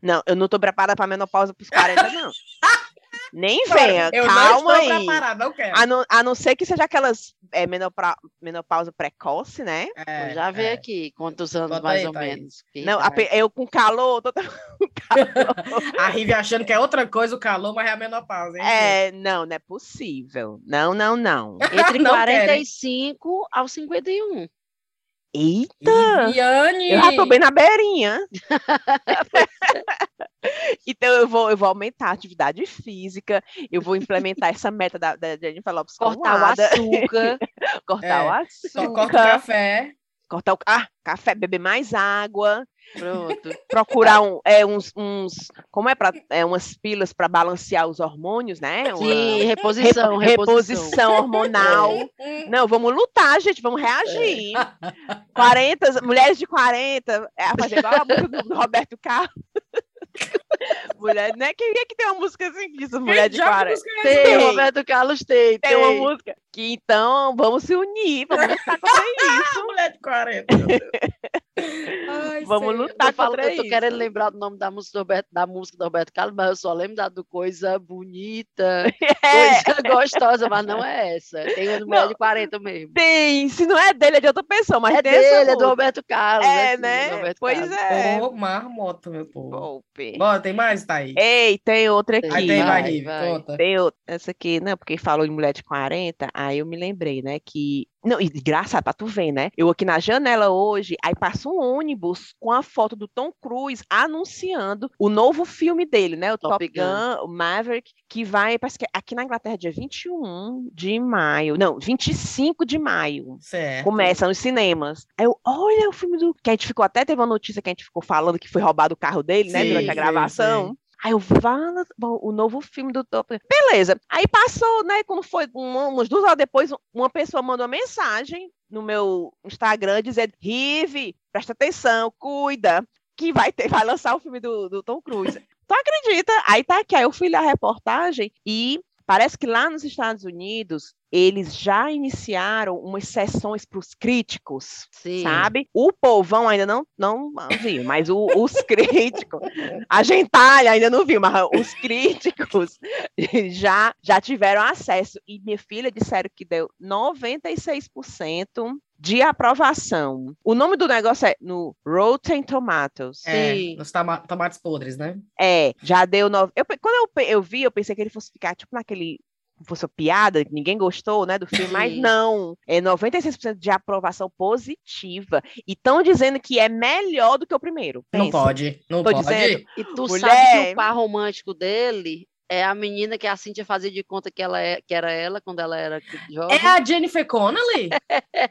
Não, eu não tô preparada pra menopausa pros 40, não. Nem venha, eu calma não estou aí. preparada, não quero. A não, a não ser que seja aquelas é, menopra- menopausa precoce, né? É, Vou já ver é. aqui quantos anos Bota mais aí, ou Thaís. menos. que- Não, a eu com calor, tô... com calor. A Rive achando que é outra coisa o calor, mas é a menopausa, hein? É, não, não é possível. Não, não, não. Entre Não querem. 45 aos 51. Eita! Viviane! Eu já tô bem na beirinha. então eu vou, eu vou aumentar a atividade física, eu vou implementar essa meta da, da Jennifer Lopes Cortar o açúcar. cortar É, o Só açúcar, corta o café. Cortar o ah, café, beber mais água, Pronto. procurar um, é, uns, uns, como é para é, umas pilas para balancear os hormônios, né? Uma Sim, repo- reposição, reposição. reposição hormonal. Não, vamos lutar, gente, vamos reagir. 40, mulheres de 40, é, fazer igual a música do, do Roberto Carlos. Mulher, né? Quem é que tem uma música assim diz mulher de Já que 40? música é Tem, Tem. Roberto Carlos tem. Tem uma tem. música que então vamos se unir, vamos lutar contra isso. mulher de 40. meu Deus. Ai, Vamos Senhor. lutar Eu, contra eu tô isso. querendo lembrar do nome da música do Roberto, da música do Roberto Carlos, mas eu só lembro da do coisa bonita, É, coisa gostosa, mas não é essa. Tem uma do mulher Não. de 40 mesmo. tem, se não é dele, é de outra pessoa, mas é dele, é do. Roberto Carlos. É, sim, né? Roberto Pois Carlos. é. Ô, marmota, meu povo. Golpe. Bora, tem mais, Thaís? Ei, tem outra aqui. Aí tem, vai, vai, vai. Tem outra, essa aqui, né? Porque falou de mulher de 40, aí eu me lembrei, né? Que. Não, e engraçado pra tu ver, né? Eu aqui na janela hoje, aí passa um ônibus com a foto do Tom Cruise anunciando o novo filme dele, né? O Top Top, Gun, o Maverick, que vai, parece que aqui na Inglaterra, dia 21 de maio. Não, 25 de maio. Certo. Começa nos cinemas. Aí eu, olha o filme do. Que a gente ficou, até teve uma notícia que a gente ficou falando que foi roubado o carro dele, né? Sim, Durante a sim, gravação. sim. Aí eu falo, bom, o novo filme do Top. Beleza. Aí passou, né? Quando foi uma- umas duas horas depois, uma pessoa mandou uma mensagem no meu Instagram dizendo: Rive, presta atenção, cuida, que vai ter, vai lançar o filme do, do Tom Cruise. Tu acredita? Aí tá aqui, aí eu fui ler a reportagem e Parece que lá nos Estados Unidos eles já iniciaram umas sessões para os críticos, Sim. sabe? O povão ainda não, não viu, mas o- os críticos, a gentalha ainda não viu, mas os críticos já, já tiveram acesso. E minha filha disseram que deu 96% de aprovação. O nome do negócio é no Rotten Tomatoes. É, Sim. nos toma- tomates podres, né? É, já deu nove. Eu, quando eu, eu vi, eu pensei que ele fosse ficar tipo naquele. Fosse uma piada, que ninguém gostou, né, do filme, mas não. É 96% de aprovação positiva. E estão dizendo que é melhor do que o primeiro. Não Pensa. pode, não Tô pode. dizendo. E tu Mulher. sabe que o par romântico dele é a menina que a Cíntia fazia de conta que, ela é, que era ela quando ela era jovem. É a Jennifer Connelly?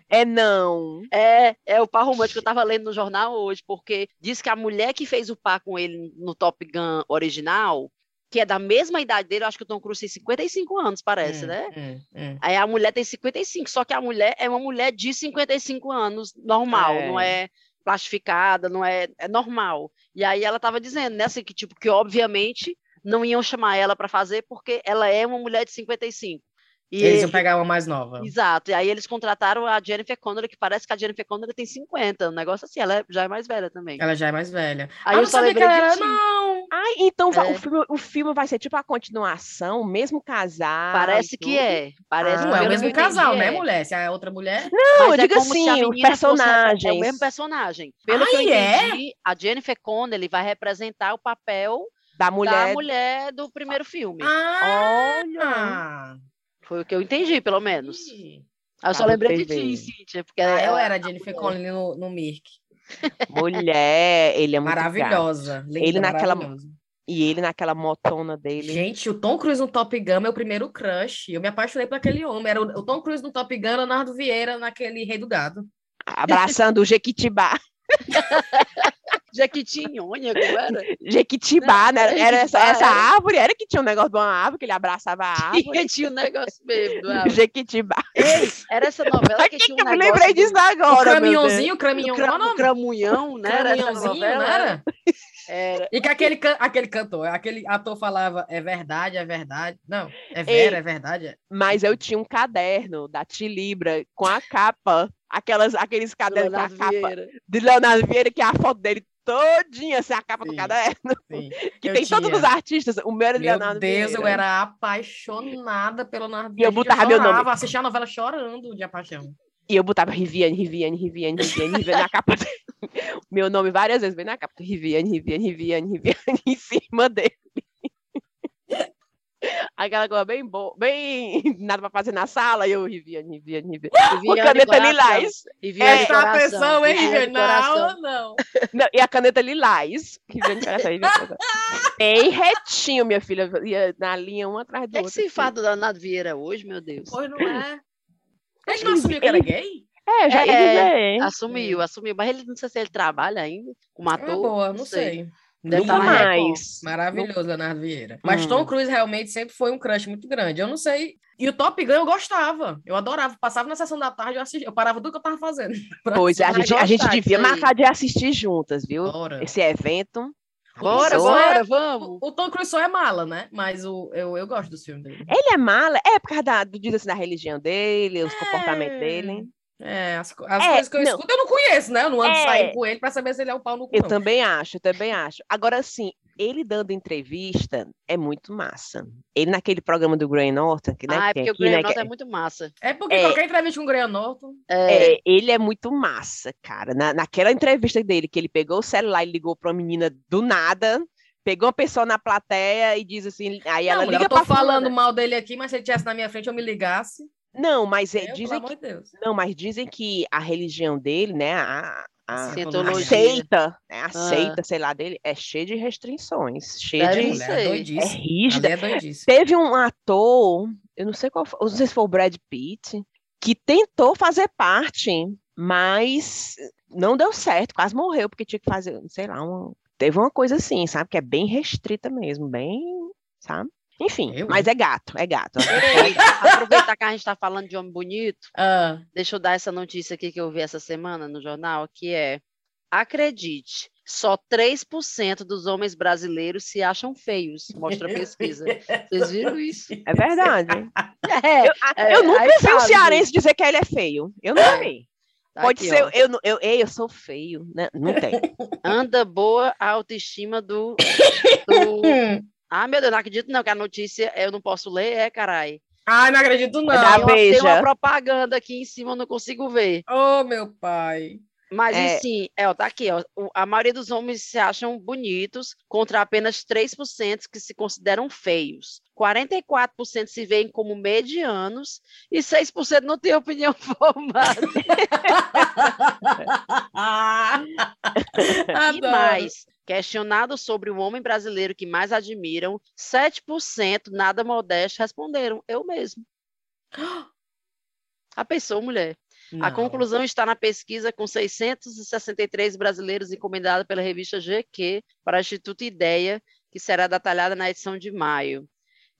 É não. É, é o par romântico que eu tava lendo no jornal hoje, porque diz que a mulher que fez o par com ele no Top Gun original, que é da mesma idade dele, eu acho que o Tom Cruise tem 55 anos, parece, Hum, né? hum, hum. Aí a mulher tem 55, só que a mulher é uma mulher de 55 anos, normal, É. não é plastificada, não é, é normal. E aí ela tava dizendo, né, assim, que tipo, que obviamente não iam chamar ela para fazer porque ela é uma mulher de 55. E Eles ele- iam pegar uma mais nova. Exato. E aí eles contrataram a Jennifer Connelly, que parece que a Jennifer Connelly tem 50, um negócio assim, ela é- já é mais velha também. Ela já é mais velha. Aí ah, eu não só sabia que ela era, não. Ai, então É. o, filme, o filme vai ser tipo a continuação, o mesmo casal. Parece que é. Parece Ah, Não é o mesmo entendi, casal, né, é. mulher? Se é outra mulher. Não, Mas eu é digo assim, os menina fosse- É o mesmo personagem. Pelo que eu Ai, é? entendi, a Jennifer Connelly vai representar o papel da da mulher. mulher do primeiro filme. Ah! Olha. Foi o que eu entendi, pelo menos. Aí eu só no lembrei de ti, Cíntia, porque Ah, eu é era a Jennifer mulher. Connelly no, no Mirk. Mulher, ele é muito. Maravilhosa. linda, Ele naquela-. E ele naquela motona dele. Gente, o Tom Cruise no Top Gun é meu primeiro crush. Eu me apaixonei por aquele homem. Era o, o Tom Cruise no Top Gun, Leonardo Vieira naquele Rei do Gado. Abraçando o Jequitibá. Jequitinhonha, como era? Jequitibá, né? Jequitibá, Era essa, essa era. árvore, era que tinha um negócio de uma árvore, que ele abraçava a árvore. Tinha, tinha um negócio mesmo. do Árvore. Jequitibá. Ei, era essa novela que que tinha um que eu negócio lembrei do- disso O agora, meu Deus? caminhãozinho, o caminhão, cra- é o? Cramunhão, né? Era novela, não era? Era. E que aquele, can- aquele cantor, aquele ator falava, é verdade, é verdade. Não, é vera, Ei. é verdade. é- Mas eu tinha um caderno da Tilibra com a capa, aquelas, aqueles cadernos com a capa Vieira. de Leonardo Vieira, que é a foto dele todinha, assim, a capa do Sim. caderno, Sim. que Eu tem todos tinha. os artistas. O meu era de Meu Leonardo Deus, Vieira. eu era apaixonada pelo Leonardo E eu botava meu nome. chorava, assistia a novela chorando de paixão. E eu botava Riviane, Riviane, Riviane, Riviane, Riviane na capa dele. Meu nome várias vezes vem na capa. Riviane, Riviane, Riviane, Riviane em cima dele. Aquela coisa bem boa, bem nada pra fazer na sala, e eu Riviane, Riviane, Riviane. Com Viviane caneta Coração. lilás. Viviane É, Presta Coração. atenção, hein, Coração. aula, não. Não, e a caneta lilás. Riviane, coração, Riviane, coração. Bem retinho, minha filha. Ia na linha, um atrás do que é que outro. se faz do Leonardo Vieira hoje, meu Deus? Pois não é. Ele não Ele- assumiu que era ele- gay? É, já É, ia é. Assumiu, assumiu. Mas ele não sei se ele trabalha ainda como É ator. boa, não sei. Deve Nunca tá mais. Maravilhoso, Leonardo Vieira. Mas Hum. Tom Cruise realmente sempre foi um crush muito grande. Eu não sei. E o Top Gun eu gostava. Eu adorava. Passava na sessão da tarde, eu, assistia, eu parava tudo que eu tava fazendo. pra Pois é, a gente, a gente devia marcar de assistir juntas, viu? Bora. Esse evento. Bora, bora, vamos. O, o Tom Cruise só é mala, né? Mas o, eu, eu gosto dos filmes dele. Ele é mala, é por causa da, do, assim, da religião dele, os comportamentos dele. É, as, as É, coisas que eu não. escuto eu não conheço, né? Eu não ando É. saindo com ele pra saber se ele é um pau no cu. Eu não. também acho, eu também acho. Agora, assim, ele dando entrevista é muito massa. Ele naquele programa do Graham Norton, que, né, Ah, é porque o aqui, né, Graham que Norton é- é muito massa. É porque É. qualquer entrevista com o Graham Norton. É, É, ele é muito massa, cara. Na, naquela entrevista dele, que ele pegou o celular e ligou para uma menina do nada, pegou uma pessoa na plateia e diz assim, aí ela não, mulher, liga eu tô pra falando fulana. mal dele aqui, mas se ele tivesse na minha frente, eu me ligasse. Não, mas é, dizem que de Deus. não, mas dizem que a religião dele, né, a, a, a seita, né, a Ah. seita, sei lá, dele, é cheia de restrições, cheia Deve de ser. É é rígida. É. Teve um ator, eu não sei qual, foi, não sei se foi o Brad Pitt, que tentou fazer parte, mas não deu certo, quase morreu porque tinha que fazer, sei lá, um, teve uma coisa assim, sabe, que é bem restrita mesmo, bem, sabe? Enfim, Eu, mas é gato, é gato. Ei, aproveitar que a gente está falando de homem bonito, Ah, deixa eu dar essa notícia aqui que eu vi essa semana no jornal, que é Acredite, só 3% dos homens brasileiros se acham feios, mostra a pesquisa. Vocês viram isso? É verdade. É, Eu, é, eu nunca vi um cearense dizer que ele é feio. Eu nunca vi. Tá Pode aqui, ser, ó. eu, não- eu, ei, eu sou feio. Né? Não tem. Anda boa a autoestima do, do-. Ah, meu Deus, não acredito não, que a notícia eu não posso ler, é, carai. Ai, não acredito, não. da Tem uma, tem uma propaganda aqui em cima, eu não consigo ver. Oh, meu pai. Mas, É. sim, é, ó, tá aqui, ó. A maioria dos homens se acham bonitos, contra apenas 3% que se consideram feios. 44% se veem como medianos e 6% não têm opinião formada. E mais, questionados sobre o homem brasileiro que mais admiram, 7% nada modesto responderam, eu mesmo. A pessoa, mulher. A Não. conclusão está na pesquisa com 663 brasileiros encomendada pela revista GQ para o Instituto Ideia, que será detalhada na edição de maio.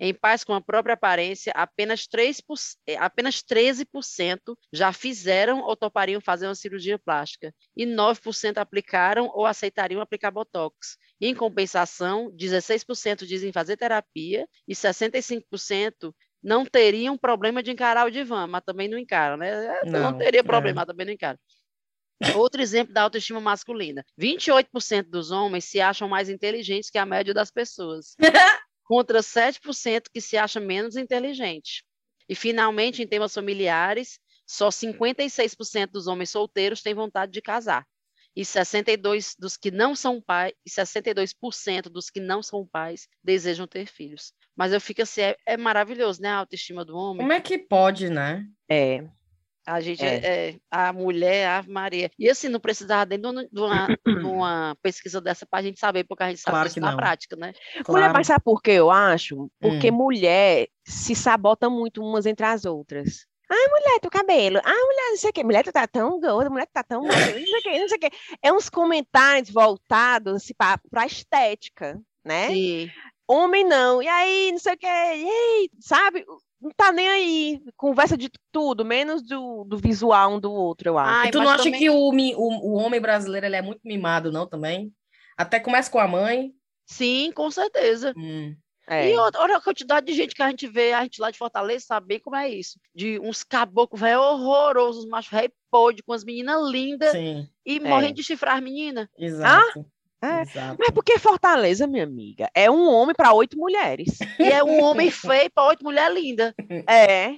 Em paz com a própria aparência, apenas, 3%, eh, apenas 13% já fizeram ou topariam fazer uma cirurgia plástica, e 9% aplicaram ou aceitariam aplicar botox. Em compensação, 16% dizem fazer terapia e 65% não teriam problema de encarar o divã, mas também não encaram, né? É, Não, Não, teria é. problema, mas também não encaram. Outro exemplo da autoestima masculina: 28% dos homens se acham mais inteligentes que a média das pessoas, contra 7% que se acham menos inteligente. E, finalmente, em temas familiares, só 56% dos homens solteiros têm vontade de casar. E 62 dos que não são pais, e 62% dos que não são pais desejam ter filhos. Mas eu fico assim, é, é maravilhoso, né? A autoestima do homem. Como é que pode, né? É. A gente É. é, a mulher, a Maria. E assim, não precisava de uma, de uma- pesquisa dessa para a gente saber, porque a gente sabe Claro isso na não. prática, né? Mulher, Claro. mas sabe por que eu acho? Porque Hum. mulher se sabota muito umas entre as outras. Ai, mulher, teu cabelo. Ai, mulher, não sei o quê. Mulher, tu tá tão gorda. Mulher, tu tá tão. Não sei o quê, não sei o quê. É uns comentários voltados assim, pra, pra estética, né? Sim. Homem não. E aí, não sei o quê. E aí, sabe? Não tá nem aí. Conversa de tudo, menos do, do visual um do outro, eu acho. Ai, E tu não acha também- que o, o, o homem brasileiro ele é muito mimado, não, também? Até começa com a mãe. Sim, com certeza. Hum. É. E outra, olha a quantidade de gente que a gente vê, a gente lá de Fortaleza sabe bem como é isso. De uns caboclos velho horrorosos, machos rei podre, com as meninas lindas Sim, e morrendo de chifrar as meninas. exato. É. Mas porque Fortaleza, minha amiga, é um homem para oito mulheres. E é um homem feio para oito mulheres lindas. É.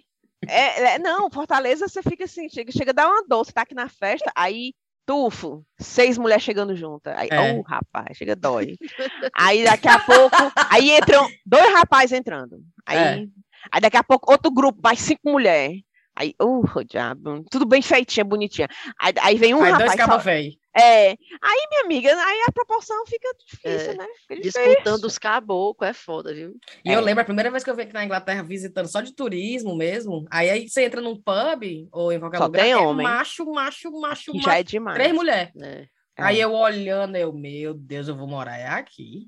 É, é, não, Fortaleza você fica assim, chega, chega a dar uma dor, você tá aqui na festa, aí tufo, seis mulheres chegando juntas. Aí, É. oh, rapaz, chega dói. aí daqui a pouco, aí entram dois rapazes entrando. Aí, É. aí daqui a pouco outro grupo, mais cinco mulheres. Aí, uh, diabo, tudo bem feitinha, bonitinha. Aí, aí vem um Aí dois rapaz. cabos só- feio. É. Aí, minha amiga, aí a proporção fica difícil, É, né? Fica difícil. Disputando os caboclos, é foda, viu? E eu É. lembro a primeira vez que eu vim aqui na Inglaterra visitando só de turismo mesmo. Aí, aí você entra num pub ou em qualquer Só lugar, tem é homem. macho, macho, macho, macho. já é demais. Três mulheres. É. Aí É. eu olhando, eu, meu Deus, eu vou morar é aqui.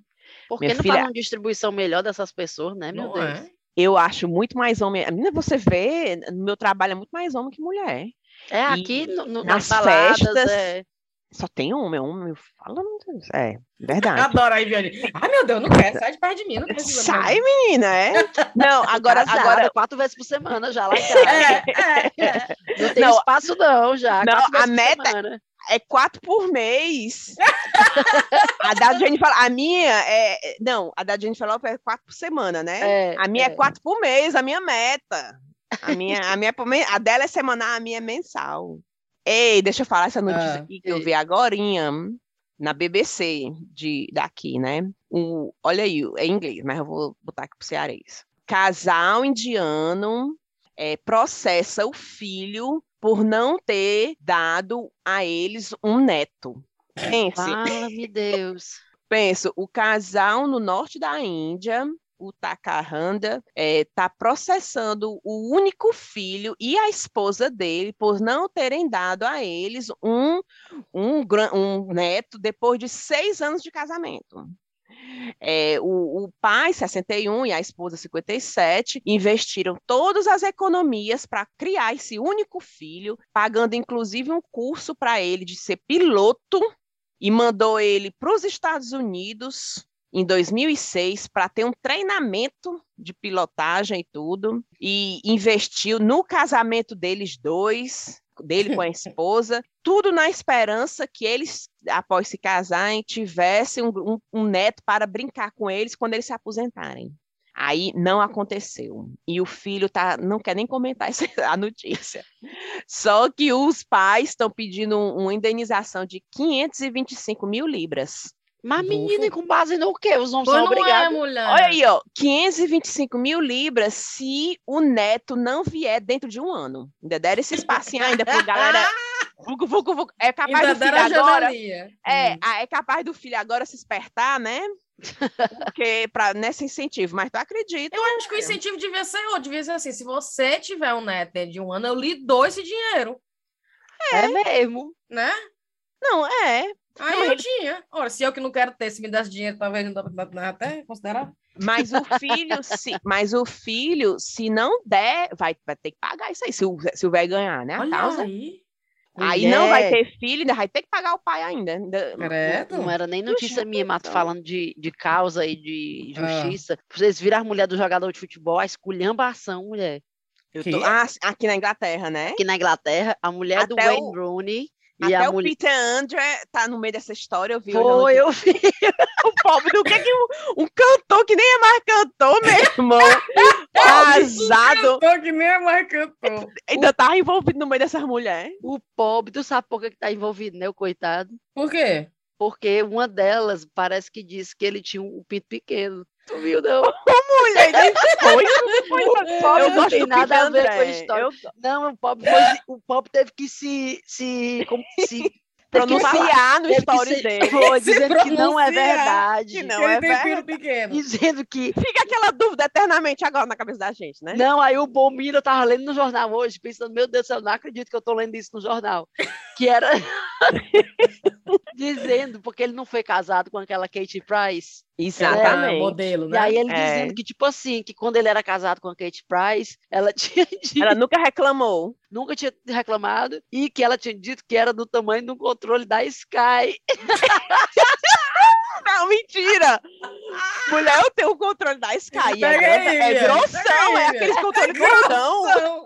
Por que Minha não filha- faz uma distribuição melhor dessas pessoas, né, meu Não Deus? é? Eu acho muito mais homem. Menina, você vê, no meu trabalho é muito mais homem que mulher. É, aqui no- no- nas nas baladas, festas, é. Só tem homem, homem. Fala, meu Deus. É, verdade. Adoro aí, Viane. Ai, meu Deus, não quero, sai de perto de mim. Não precisa Sai, menina, é? Não, agora, Casada, agora. quatro vezes por semana já lá em casa. É, é, é. Não tem Não, espaço não, já. não, a meta- semana. É quatro por mês. a da Jennifer, a minha é. é- Não, a da Jennifer Lopez é quatro por semana, né? É, a minha é. é. quatro por mês, a minha meta. A minha, a minha é por mês- a dela é semanal, a minha é mensal. Ei, deixa eu falar essa notícia Ah, aqui que eu vi agorinha na BBC de, daqui, né? O, olha aí, é em inglês, mas eu vou botar aqui pro cearês. Casal indiano é, processa o filho por não ter dado a eles um neto. Pense, Fala-me Deus. penso, o casal no norte da Índia, o Takahanda, está processando o único filho e a esposa dele por não terem dado a eles um, um, um neto depois de seis anos de casamento. É, o, o pai, 61, e a esposa, 57, investiram todas as economias para criar esse único filho, pagando inclusive um curso para ele de ser piloto e mandou ele para os Estados Unidos em 2006 para ter um treinamento de pilotagem e tudo, e investiu no casamento deles dois, dele com a esposa, tudo na esperança que eles, após se casarem, tivessem um, um, um neto para brincar com eles quando eles se aposentarem. Aí não aconteceu. E o filho tá, não quer nem comentar essa, a notícia. Só que os pais estão pedindo uma indenização de 525 mil libras. Mas, menina, e com base no quê? Os homens são não é, obrigados. mulher. Olha aí, ó, 525 mil libras se o neto não vier dentro de um ano. Ainda deram esse espacinho ainda pra galera. Vucu, vucu, vucu. É capaz Ainda do filho agora. É, Hum. ah, é capaz do filho agora se espertar, né? Porque para nesse incentivo, mas tu acredita? Eu acho que o incentivo devia ser outro, devia ser assim, se você tiver um neto dentro de um ano, eu lhe dou esse dinheiro, É mesmo. né? Não, é. Aí Não, eu ele- tinha. Ora, se eu que não quero ter, se me desse dinheiro, talvez não dá não até considerar. Mas o filho, se, mas o filho, se não der, vai, vai ter que pagar isso aí, se o, se o velho ganhar, né? A Olha causa. aí. Aí não vai ter filho, ainda vai ter que pagar o pai ainda. ainda- Credo. Não era nem notícia minha, Mato, então. falando de, de causa e de Ah. justiça. Vocês viram a mulher do jogador de futebol, a esculhambação, mulher. Tô- ah, aqui na Inglaterra, né? Aqui na Inglaterra, a mulher do Até Wayne o- Rooney e Até a o mulher. Peter Andre tá no meio dessa história, eu vi. noite. eu vi. o pobre do que é que um, um cantor que nem é mais cantor, meu irmão, casado, Tô que nem a mãe cantou. ainda tá envolvido no meio dessas mulheres. O pobre, tu sabe por que que tá envolvido, né, o coitado? Por quê? Porque uma delas parece que disse que ele tinha um pinto pequeno. Tu viu, não? Mulher, nem foi, foi. O Eu não tem nada a ver com a André. história. Eu Não, o pobre, foi, o pobre teve que se, se, se pronunciar no que story se- dele. foi, dizendo que não é verdade. que não ele é tem verdade. Dizendo que. Fica aquela dúvida eternamente agora na cabeça da gente, né? Não, aí o Bomino eu tava lendo no jornal hoje, pensando, meu Deus do céu, não acredito que eu tô lendo isso no jornal. Que era dizendo, porque ele não foi casado com aquela Katie Price. Exatamente. modelo, E né? aí ele É. dizendo que, tipo assim, que quando ele era casado com a Katie Price, ela tinha dito, Ela nunca reclamou. Nunca tinha reclamado, e que ela tinha dito que era do tamanho do controle da Sky. Não, mentira! Mulher, eu tenho o controle da Sky. É, Pega grande- aí, é Bia, grossão, é aqueles controles grandão. Não.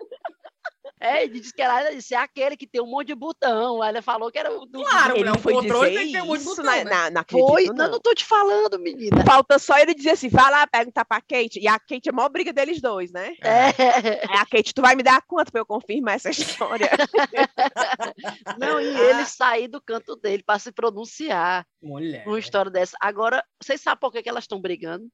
É, ele disse que era disse, é aquele que tem um monte de botão. Aí ela falou que era o do. Claro, Ele mulher, um foi controle dizer tem que ter muito isso, botão, na, né? na, não acredito, Foi, não. não, não tô te falando, menina. Falta só ele dizer assim, vai lá perguntar pra Kate. E a Kate é a maior briga deles dois, né? É. Aí a Kate, tu vai me dar quanto pra eu confirmar essa história? Não, e ele sair do canto dele para se pronunciar Mulher. numa história dessa. Agora, vocês sabem por que, que elas estão brigando?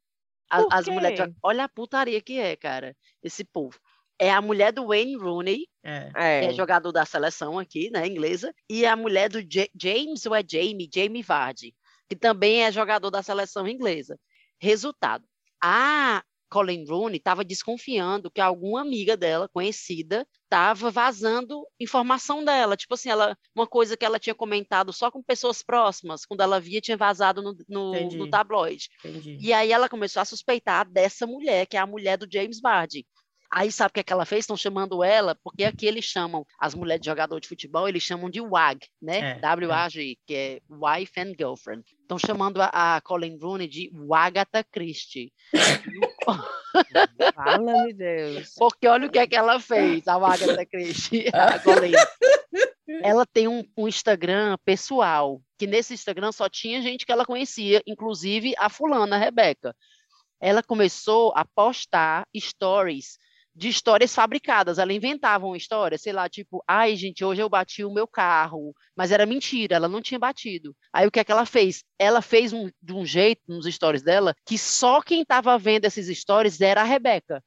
A- As mulheres. de- Olha a putaria que é, cara, esse povo. É a mulher do Wayne Rooney, É. que é É. jogador da seleção aqui, né, inglesa, e a mulher do Ja- James, ou é Jamie? Jamie Vardy, que também é jogador da seleção inglesa. Resultado: a Colin Rooney estava desconfiando que alguma amiga dela, conhecida, estava vazando informação dela. Tipo assim, ela, uma coisa que ela tinha comentado só com pessoas próximas, quando ela via, tinha vazado no, no, Entendi. no tabloide. Entendi. E aí ela começou a suspeitar dessa mulher, que é a mulher do James Vardy. Aí sabe o que, é que ela fez? Estão chamando ela, porque aqui eles chamam, as mulheres de jogador de futebol, eles chamam de WAG, né? É, W-A-G, que é Wife and Girlfriend. Estão chamando a, a Colin Rooney de Wagatha Christie. Fala-me Deus. Porque olha o que é que ela fez, a Agatha Christie, a Colin. Ela tem um, um Instagram pessoal, que nesse Instagram só tinha gente que ela conhecia, inclusive a fulana, a Rebeca. Ela começou a postar stories de histórias fabricadas. Ela inventava uma história, sei lá, tipo, ai, gente, hoje eu bati o meu carro. Mas era mentira, ela não tinha batido. Aí o que é que ela fez? Ela fez um, de um jeito nos stories dela que só quem estava vendo esses stories era a Rebeca.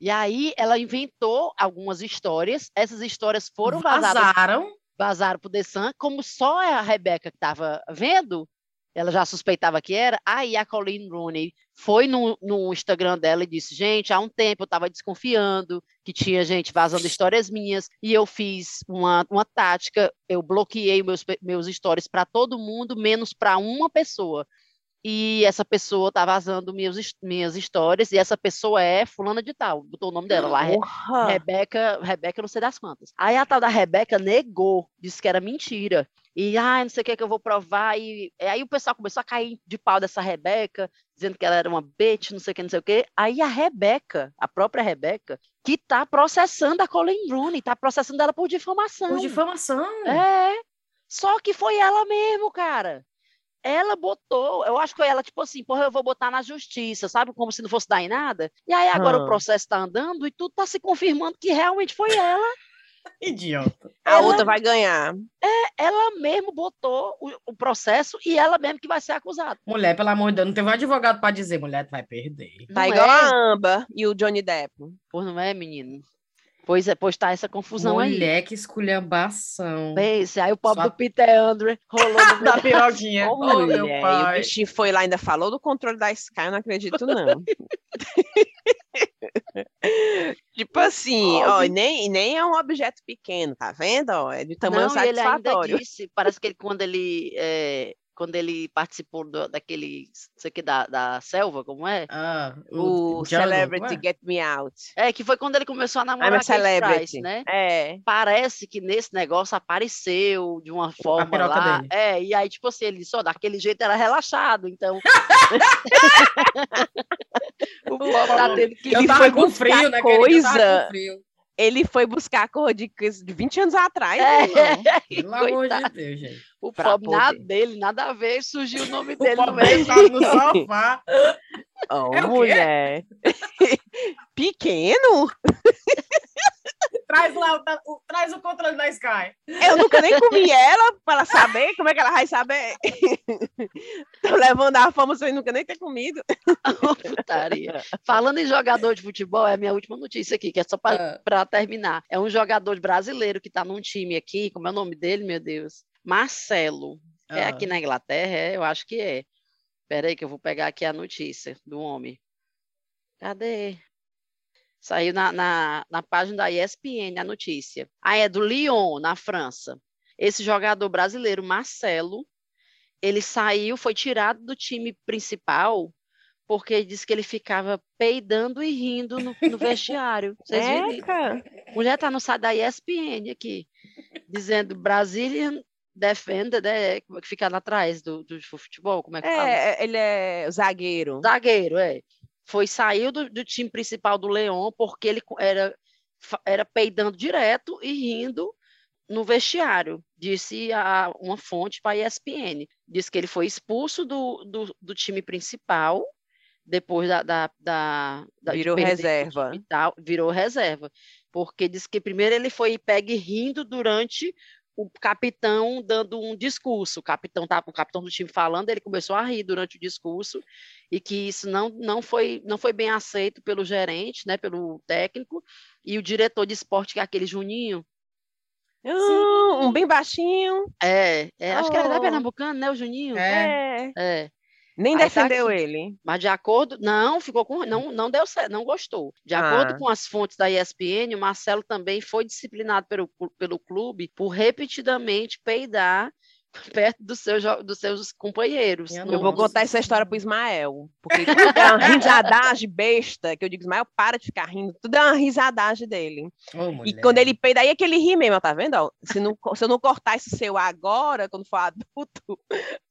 E aí ela inventou algumas histórias. Essas histórias foram vazadas, Vazaram. vazaram para o The Sun, como só a Rebeca que estava vendo, ela já suspeitava que era. Aí a Colleen Rooney foi no, no Instagram dela e disse: Gente, há um tempo eu estava desconfiando que tinha gente vazando histórias minhas, e eu fiz uma, uma tática, eu bloqueei meus, meus stories para todo mundo, menos para uma pessoa. E essa pessoa tá vazando minhas, his- minhas histórias, e essa pessoa é fulana de tal, botou o nome dela lá, Porra. Rebeca, Rebeca não sei das quantas. Aí a tal da Rebeca negou, disse que era mentira. E, ai, não sei o que que eu vou provar. E, e aí o pessoal começou a cair de pau dessa Rebeca, dizendo que ela era uma bitch, não sei o que, não sei o que. Aí a Rebeca, a própria Rebeca, que tá processando a Colleen Rooney, tá processando ela por difamação. Por difamação. É. Só que foi ela mesmo, cara. Ela botou, eu acho que ela, tipo assim, porra, eu vou botar na justiça, sabe? Como se não fosse dar em nada. E aí agora Ah. o processo tá andando e tudo tá se confirmando que realmente foi ela. Idiota. A Ela- outra vai ganhar. Ela mesmo botou o, o processo e ela mesmo que vai ser acusada. Mulher, pelo amor de Deus, não teve um advogado pra dizer, mulher, tu vai perder. Tá Não igual é? a Amber e o Johnny Depp. Pois não é, menino? Pois é, pois tá essa confusão aí. Mulher, que esculhambação. Pense, aí o pobre Só- do Peter Andre rolou no Da piroquinha. Ô, Oh, meu mulher, e o bichinho foi lá, ainda falou do controle da Sky, eu não acredito, não. tipo assim, ó, e nem, nem é um objeto pequeno, tá vendo? Ó, é de tamanho Não, e ele ainda satisfatório. disse, parece que ele, quando ele é, quando ele participou do- daquele, sei o que, da, da selva, como é? Ah, O Celebrity como é? Get Me Out. É, que foi quando ele começou a namorar a Kate Price, celebrity. né? É. Parece que nesse negócio apareceu de uma forma lá. dele. É, e aí, tipo assim, ele só daquele jeito era relaxado, então. o pobre tá tendo que. Eu Ele foi com frio, né? coisa. com frio. Ele foi buscar a cor de, de 20 anos atrás. É? Pelo amor de. Deus, gente. o pra pobre nada dele, nada a ver, surgiu o nome O dele no pobre meio. no sofá. Ó, É o quê? mulher. Pequeno? Traz lá, o, o- traz o controle da Sky. Eu nunca nem comi ela para ela saber como é que ela vai saber. Tô levando a fama sem nunca nem ter comido. Putaria. Falando em jogador de futebol, é a minha última notícia aqui, que é só Ah. para terminar. É um jogador brasileiro que está num time aqui, como é o nome dele, meu Deus? Marcelo. É Ah. aqui na Inglaterra? É, eu acho que é. Espera aí que eu vou pegar aqui a notícia do homem. Cadê? Saiu na, na, na página da ESPN a notícia. Ah, é do Lyon, na França. Esse jogador brasileiro, Marcelo, ele saiu, foi tirado do time principal porque disse que ele ficava peidando e rindo no, no vestiário. Vocês viram? Mulher tá no site da ESPN aqui, dizendo Brazilian Defender, né? Como é que fica lá atrás do, do futebol? Como é que fala? É, ele é zagueiro. Zagueiro, é. Foi, saiu do, do time principal do Leão porque ele era, era peidando direto e rindo no vestiário, disse a, uma fonte para a ESPN. Disse que ele foi expulso do, do, do time principal depois da, da, da, da- Virou reserva. tal, virou reserva. Porque disse que primeiro ele foi pegue rindo durante o capitão dando um discurso. O capitão tava, o capitão do time falando, ele começou a rir durante o discurso e que isso não, não, foi, não foi bem aceito pelo gerente, né, pelo técnico e o diretor de esporte, que é aquele Juninho. Ah, um bem baixinho. É, é, acho que era da Oh. Pernambucano, né, o Juninho? É. É. É. Nem Aí tá defendeu aqui. ele. Mas de acordo, não, ficou com, não, não deu certo, não gostou. De acordo Ah. com as fontes da ESPN, o Marcelo também foi disciplinado pelo, pelo clube por repetidamente peidar perto dos seus, dos seus companheiros. Eu vou contar essa história pro Ismael. Porque tudo é uma risadagem besta, que eu digo, Ismael, para de ficar rindo. Tudo é uma risadagem dele. Ô, E quando ele peida, aí é que ele ri mesmo, tá vendo? Se, não, se eu não cortar esse seu agora, quando for adulto,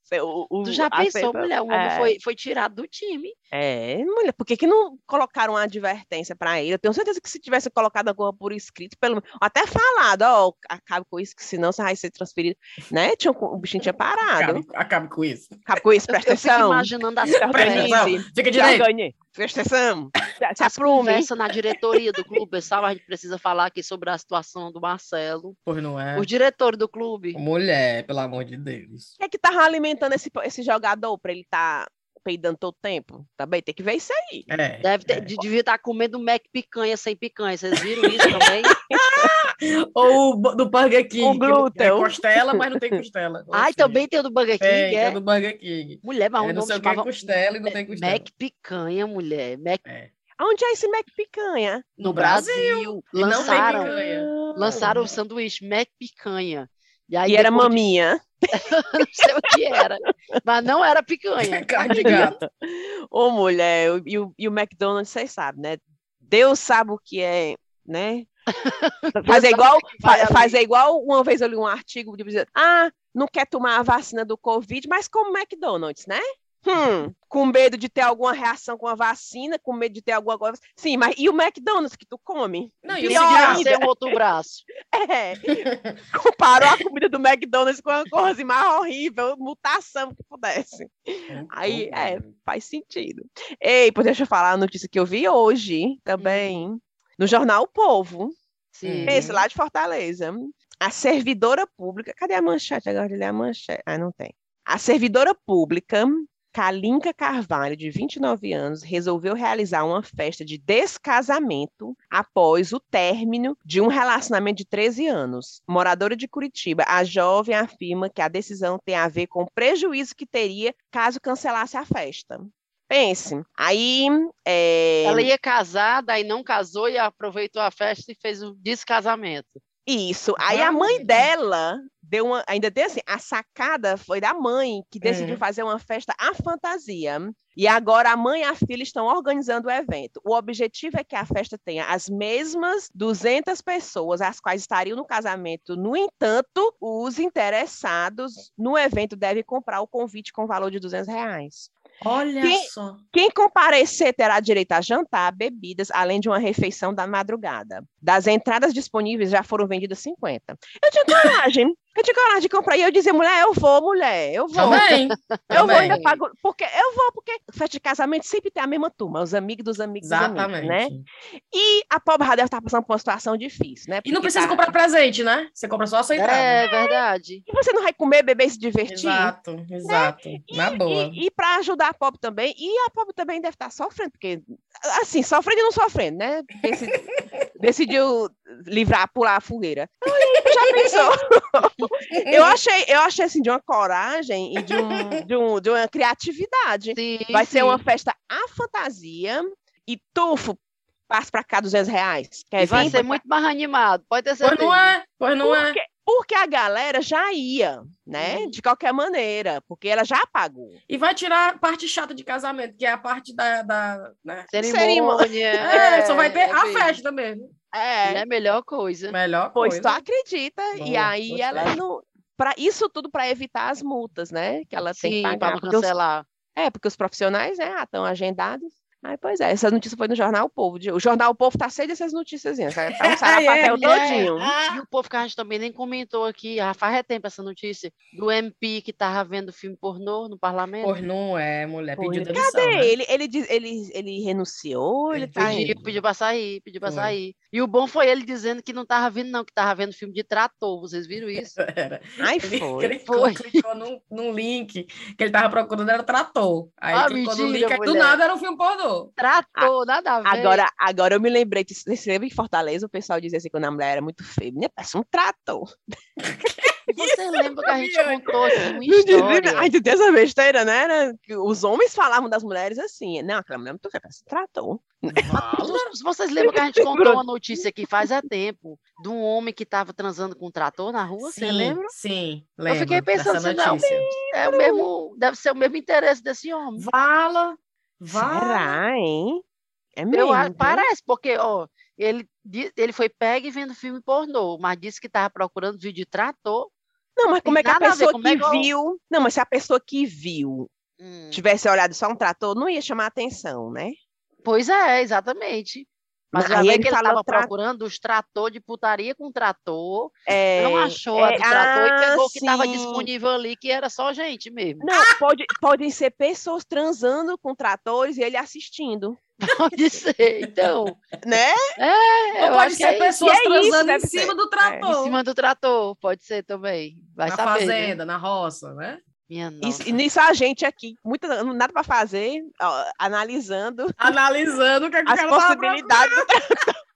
seu, o, Tu já pensou, cepa- mulher? O homem é, foi, foi tirado do time. É, mulher, por que, que não colocaram uma advertência pra ele? Eu tenho certeza que se tivesse colocado alguma por escrito, pelo até falado, ó, acabe com isso, que senão você vai ser transferido, né? Tinha, o bichinho tinha parado. Acabe, acabe com isso. Acabe com isso, presta Eu fico atenção. imaginando as atenção. organize. Fica direito. Organize. Presta atenção. Se- Se as aprume. conversas na diretoria do clube, pessoal. A gente precisa falar aqui sobre a situação do Marcelo. Pois não é. Os diretores do clube. Mulher, pelo amor de Deus. Quem é que tava alimentando esse, esse jogador pra ele estar peidando todo tempo? Também tem que ver isso aí. É. Deve ter, é. de- devia estar comendo Mac picanha sem picanha. Vocês viram isso também? Ou do Burger King. Com não- É glúten. costela, mas não tem costela. Ou Ai, seja, também tem o do Burger King, Tem, é? é do Burger King. Mulher, mas É, o não nome sei o que é costela e não tem costela. Mac picanha, mulher. Mac É. Onde é esse Mac picanha? no Brasil. Brasil. E não tem Lançaram, picanha. lançaram o sanduíche Mac picanha. E, aí E era depois de- maminha. não sei o que era, mas não era picanha. Carne de gato. Ô, mulher, o- e o, e o McDonald's, vocês sabem, né? Deus sabe o que é, né? Fazer igual, fazer igual, uma vez eu li um artigo de dizer, ah, não quer tomar a vacina do Covid, mas come McDonald's, né? Hum, com medo de ter alguma reação com a vacina, com medo de ter alguma coisa. Sim, mas e o McDonald's que tu come? Não, e o outro braço. É. Comparou a comida do McDonald's com a coisa mais horrível, mutação que pudesse. Aí, é, faz sentido. Ei, pô, deixa eu falar a notícia que eu vi hoje também, no jornal O Povo. Sim. Esse lá de Fortaleza. A servidora pública. Cadê a manchete agora? Ele é a manchete. Ah, não tem. A servidora pública, Kalinka Carvalho, de 29 anos, resolveu realizar uma festa de descasamento após o término de um relacionamento de 13 anos. Moradora de Curitiba, a jovem afirma que a decisão tem a ver com o prejuízo que teria caso cancelasse a festa. Pense, aí é, Ela ia casar, daí não casou e aproveitou a festa e fez o descasamento. Isso. Aí a mãe dela deu uma. Ainda tem assim, a sacada foi da mãe, que decidiu Uhum. fazer uma festa à fantasia. E agora a mãe e a filha estão organizando o evento. O objetivo é que a festa tenha as mesmas 200 pessoas, as quais estariam no casamento. No entanto, os interessados no evento devem comprar o convite com valor de 200 reais. Olha Quem- só. Quem comparecer terá direito a jantar, bebidas, além de uma refeição da madrugada. Das entradas disponíveis já foram vendidas 50. Eu tinha coragem. Eu tinha coragem de comprar. E eu dizia, mulher, eu vou, mulher, eu vou. Também. Eu vou, também. ainda pago. Porque eu vou, porque festa de casamento sempre tem a mesma turma, os amigos dos amigos dos amigos, Exatamente. né? E a pobre deve estar passando por uma situação difícil, né? E não Porque precisa tá- comprar presente, né? Você compra só a sua entrada. É verdade. E você não vai comer, beber e se divertir? Exato, exato. Na boa. E, e para ajudar a pobre também, e a pobre também deve estar sofrendo, porque, assim, sofrendo e não sofrendo, né? Deci- decidiu livrar, pular a fogueira. Aí, já pensou? eu achei, eu achei assim, de uma coragem e de, um, de, um- de uma criatividade. Sim, Vai ser sim. uma festa à fantasia e tufo, passa para cá 200 reais. Quer vai vir? ser muito mais animado, pode ter Pois certeza. não é, pois não é. Porque, a galera já ia, né? Uhum. De qualquer maneira, porque ela já pagou. E vai tirar a parte chata de casamento, que é a parte da. da né? Cerimônia. É, só vai ter a bem, festa mesmo. É, É a melhor coisa. Melhor Pois coisa. tu acredita, e Boa, aí gostei. ela não. Pra, isso tudo para evitar as multas, né? Que ela tem que Sim, pagar. para porque os- cancelar. é, porque os profissionais, né, ah, estão agendados. Aí, pois é, essa notícia foi no Jornal O Povo. O Jornal O Povo tá cheio dessas notícias. Tá um sarapatel é, todinho. E o povo que a gente também nem comentou aqui, já faz é tempo essa notícia, do MP que tava vendo filme pornô no parlamento. Não é, mulher. Pediu Cadê demissão. né? ele? Ele, diz- ele, ele renunciou? Ele, Ele tá Pediu, pediu pra sair, pediu pra Foi. sair. E o bom foi ele dizendo que não tava vendo, não, que tava vendo filme de trator. Vocês viram isso? Era. Ai, Ele foi. clicou, Foi. clicou num, num link que ele tava procurando, era trator. Aí Ah, clicou no mentira, link, aí do nada era um filme pornô. Trator, nada a ver. Agora, agora eu me lembrei que você lembra em Fortaleza o pessoal dizia assim quando a mulher era muito feia, menina, parece um trator. Você lembra que a gente contou assim, uma história? Ai, tu tem essa besteira, né? Era que Os homens falavam das mulheres assim, não, aquela mulher é muito feia, parece um trator. Se vocês lembram que a gente contou uma notícia aqui faz é tempo, de um homem que estava transando com um trator na rua, você Sim, lembra? Sim, Eu lembro fiquei pensando assim, não. É o mesmo, deve ser o mesmo interesse desse homem. Vala, vala. Será, hein? É Eu mesmo. viu? parece, porque, ó, ele, ele foi pego e vendo filme pornô, mas disse que estava procurando vídeo de trator. Não, mas como é que a nada a ver, pessoa é que eu- viu. Não, mas se a pessoa que viu Hum, tivesse olhado só um trator, não ia chamar atenção, né? Pois é, exatamente. Mas aí ele que ele falou estava tra- procurando os trator de putaria com trator, É, não achou a é, do trator e ah, pegou o que estava disponível ali, que era só gente mesmo. Não, pode, podem ser pessoas transando com tratores e ele assistindo, Pode ser, então. né? É, Ou eu pode acho que ser é pessoas E é isso, transando em cima ser. do Em trator. cima do trator, pode ser também. Vai na saber, né? fazenda, na roça, né? Minha E, nossa. e nisso a gente aqui, muita, nada para fazer, ó, analisando Analisando o que, é que as possibilidades.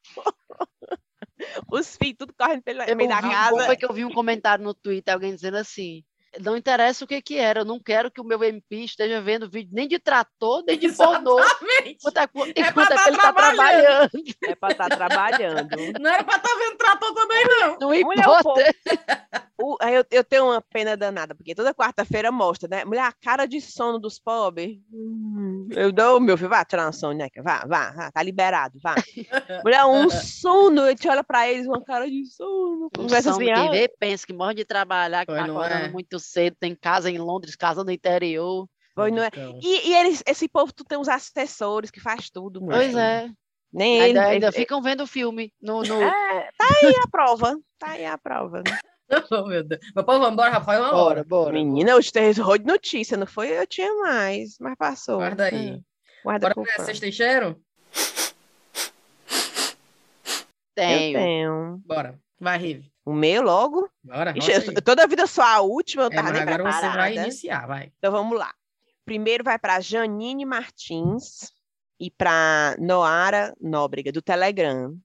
Os filhos, tudo correndo pelo Eu meio da casa. foi que eu vi um comentário no Twitter, alguém dizendo assim, não interessa o que que era, eu não quero que o meu MP esteja vendo vídeo nem de trator, nem de pornô, Exatamente. enquanto é, enquanto é tá que ele está trabalhando. É para estar trabalhando. Não era pra estar vendo trator também, não. Não importa. o- eu, eu tenho uma pena danada, porque toda quarta-feira mostra, né? Mulher, a cara de sono dos pobres. Hum, Eu dou, meu filho, vá tirar uma soneca, vá, vá, vá, tá liberado, vá. Mulher, um sono, eu te olha pra eles, uma cara de sono. Um Conversa som, assim, quem ah, vê, pensa que morre de trabalhar, que Pois tá acordando é. muito cedo, tem casa em Londres, casa no interior. pois não é. Então, E, e eles, esse povo, tu tem uns assessores que faz tudo, mulher. Pois é. Nem Ainda, eles, ainda eles- ficam vendo o filme no, no... É, tá aí a prova, tá aí a prova. oh, meu Deus. Mas, pô, vamos embora, Rafael, uma hora. Bora, bora. Menina, hoje tem rolo de notícia, não foi? Eu tinha mais, mas passou. Guarda aí. Hum, Guarda Bora fã. vocês têm cheiro? Eu Tenho. tenho. Bora. Vai, Rive. O meu logo? Bora, Ixi, eu- toda a vida sou a última, eu É, tava mas nem agora você vai preparada. iniciar, vai. Então vamos lá. Primeiro vai para Janine Martins e para Noara Nóbrega, do Telegram.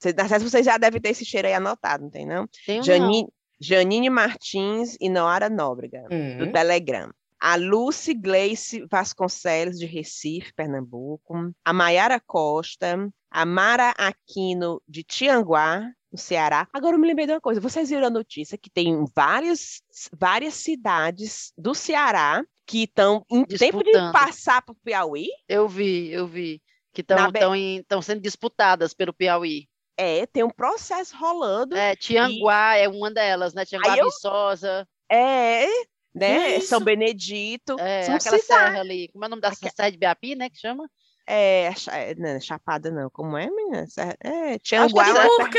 Sei se vocês já devem ter esse cheiro aí anotado, não tem não? Não. Janine, Janine Martins e Noara Nóbrega, do Hum. Telegram. A Lucy Gleice Vasconcelos, de Recife, Pernambuco. A Maiara Costa. A Mara Aquino, de Tianguá, no Ceará. Agora eu me lembrei de uma coisa. Vocês viram a notícia que tem várias, várias cidades do Ceará que estão em tempo de Disputando. passar para o Piauí? Eu vi, eu vi. Que estão be- sendo disputadas pelo Piauí. É, tem um processo rolando. É, Tianguá é uma delas, né? Tianguá eu- Viçosa, É, né? isso? São Benedito. é, São aquela cidades. serra ali. Como é o nome da Aque- serra de Biapi, né? Que chama? É, é, não, é Chapada não. Como é, menina? É, Acho que Tianguá. é é uma Por quê?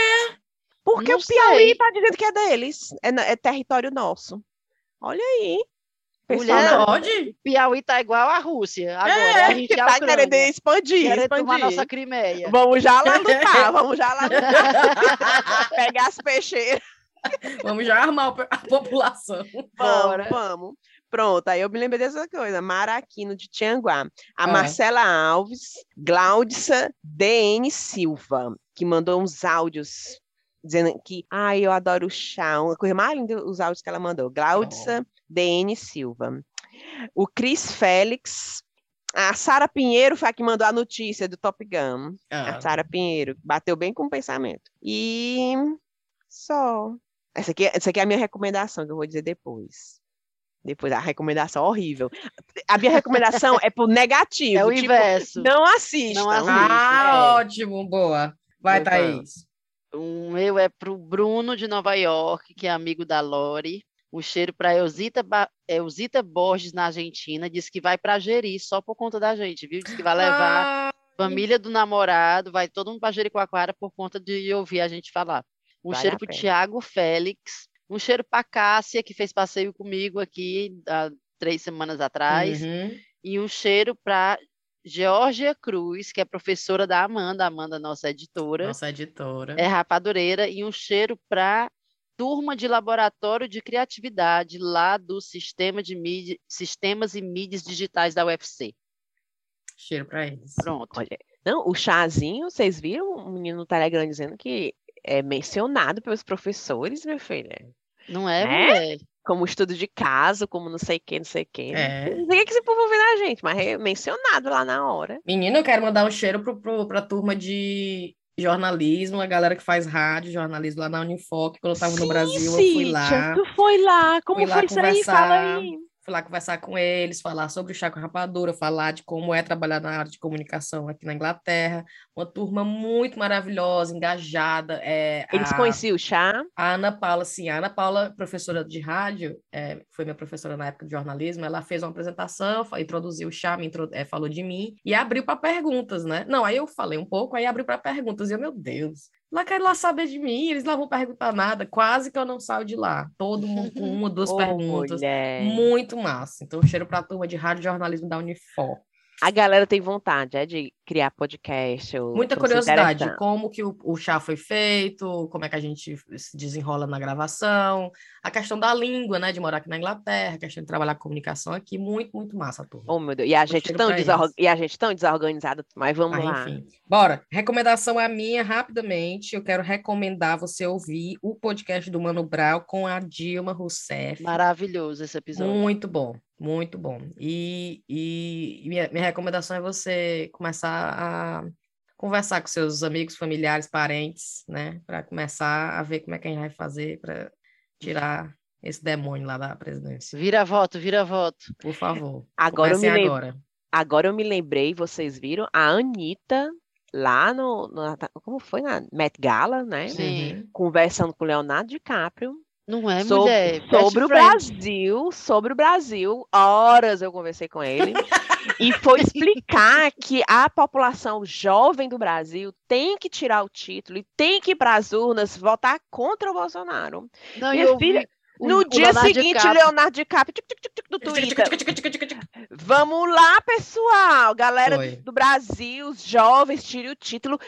Porque Não o Piauí sei. tá dizendo que é deles. É, é território nosso. Olha aí. Pessoal Mulher, da- Pode? Piauí tá igual a Rússia. Agora, É, a gente é tá querendo expandir, Querendo tomar expandir. nossa Crimeia. Vamos já lá lutar, vamos já lá lutar. Pegar as peixeiras. Vamos já armar a população. Bora. Vamos, vamos. Pronto, aí eu me lembrei dessa coisa. Mara Aquino de Tianguá. A Ah. Marcela Alves, Glaudissa DN Silva, que mandou uns áudios dizendo que, ai, eu adoro o chá. Uma coisa mais linda, os áudios que ela mandou. Glaudissa DN Silva. O Cris Félix. A Sara Pinheiro foi a que mandou a notícia do Top Gun. Ah, A Sara Pinheiro. Bateu bem com o pensamento. E só. Essa aqui, essa aqui é a minha recomendação, que eu vou dizer depois. Depois, a recomendação horrível. A minha recomendação é pro negativo. É o tipo, inverso. Não assistam. Não. Ah, É. ótimo, boa. Vai, Então. Thaís. O meu é pro Bruno de Nova York, que é amigo da Lori. O cheiro para Elzita, Ba- Elzita Borges na Argentina. Diz que vai para Jeri só por conta da gente, viu? Diz que vai levar Ah, família do namorado, vai todo mundo para Jericoacoara por conta de ouvir a gente falar. Um Vale cheiro a pro pena. Tiago Félix. Um cheiro para Cássia, que fez passeio comigo aqui há três semanas atrás. uhum. E um cheiro para Georgia Cruz, que é professora da Amanda, a Amanda, nossa editora Nossa editora. é rapadureira e um cheiro para turma de laboratório de criatividade lá do sistema de mídia, sistemas e mídias digitais da UFC. Cheiro pra eles. Pronto. Olha, não, o chazinho, vocês viram o menino no Telegram dizendo que é mencionado pelos professores, minha filha? Não é, Né? mulher? Como estudo de caso, como não sei o que, não sei o que. É. Não sei o que esse povo ouvindo a gente, mas é mencionado lá na hora. Menina, eu quero mandar um cheiro pro, pro, pra turma de jornalismo, a galera que faz rádio, jornalismo lá na Unifoc. Quando eu tava no Sim, Brasil, eu fui lá. Tu foi lá, como Fui lá foi isso aí? Fala aí. Fui lá conversar com eles, falar sobre o chá com rapadura, falar de como é trabalhar na área de comunicação aqui na Inglaterra. Uma turma muito maravilhosa, engajada. É, Eles a- conheciam o chá. A Ana Paula, sim, a Ana Paula, professora de rádio, é, foi minha professora na época de jornalismo, ela fez uma apresentação, introduziu o chá, me é, falou de mim e abriu para perguntas, né? Não, aí eu falei um pouco, aí abriu para perguntas, e eu, meu Deus, lá querem lá saber de mim, eles não vão perguntar nada, quase que eu não saio de lá, todo mundo com uma, duas Ô, perguntas, mulher. muito massa. Então, cheiro para a turma de rádio jornalismo da Unifor. A galera tem vontade é, de criar podcast. Ou, Muita curiosidade, como que o, o chá foi feito, como é que a gente se desenrola na gravação, a questão da língua, né, de morar aqui na Inglaterra, a questão de trabalhar com comunicação aqui, muito, muito massa, turma. Oh, meu Deus. E a, gente tão e a gente tão desorganizada, mas vamos Mas, lá. enfim. Bora. Recomendação é a minha, rapidamente. Eu quero recomendar você ouvir o podcast do Mano Brown com a Dilma Rousseff. Maravilhoso esse episódio. Muito bom, muito bom. E, e minha, minha recomendação é você começar a conversar com seus amigos, familiares, parentes, né? Para começar a ver como é que a gente vai fazer para tirar esse demônio lá da presidência. Vira voto, vira voto. Por favor. Agora eu, me agora. agora eu me lembrei, vocês viram, a Anitta lá no, no- como foi na Met Gala, né? Sim. Conversando com o Leonardo DiCaprio Não é, sobre, mulher? Best sobre o friend. Brasil, sobre o Brasil. Horas eu conversei com ele e foi explicar que a população jovem do Brasil tem que tirar o título e tem que ir para as urnas votar contra o Bolsonaro. Não, Minha e eu filha, o- No o dia Leonardo seguinte, DiCaprio- Leonardo DiCaprio tic, tic, tic, tic, do Twitter. Vamos lá, pessoal, galera Foi. do Brasil, os jovens, tire o título.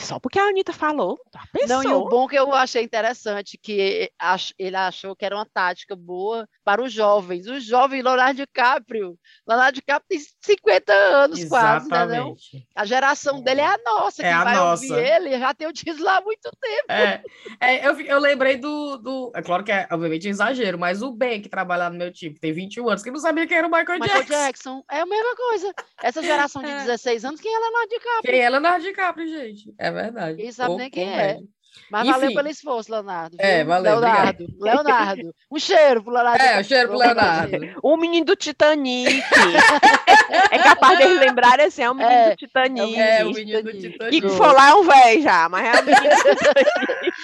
Só porque a Anitta falou. tá, Não, e o bom que eu achei interessante, que ele achou que era uma tática boa para os jovens. Os jovens, Leonardo DiCaprio. Leonardo DiCaprio tem 50 anos quase, né? Não? Exatamente. A geração dele é a nossa, É que a vai nossa. ouvir ele, já tem o título lá há muito tempo. É, é, eu, eu lembrei do, do. É claro que é, obviamente, exagero, mas o Ben, que trabalha no meu time, que tem 21 anos, que não sabia quem era o Michael, Michael Jackson. Jackson é a mesma coisa. Essa geração de É. 16 anos, quem é Leonardo DiCaprio? Quem é Leonardo DiCaprio, gente? É verdade. Quem sabe Ô, nem quem é. Mas Enfim. valeu pelo esforço, Leonardo. É, viu? valeu, Leonardo, Leonardo. Um cheiro pro Leonardo. É, o DiCaprio. cheiro pro Leonardo. O menino do Titanic. é capaz de lembrarem assim, é o menino É, do Titanic. É, o menino do Titanic. E que for lá é um velho já, mas é o menino do Titanic.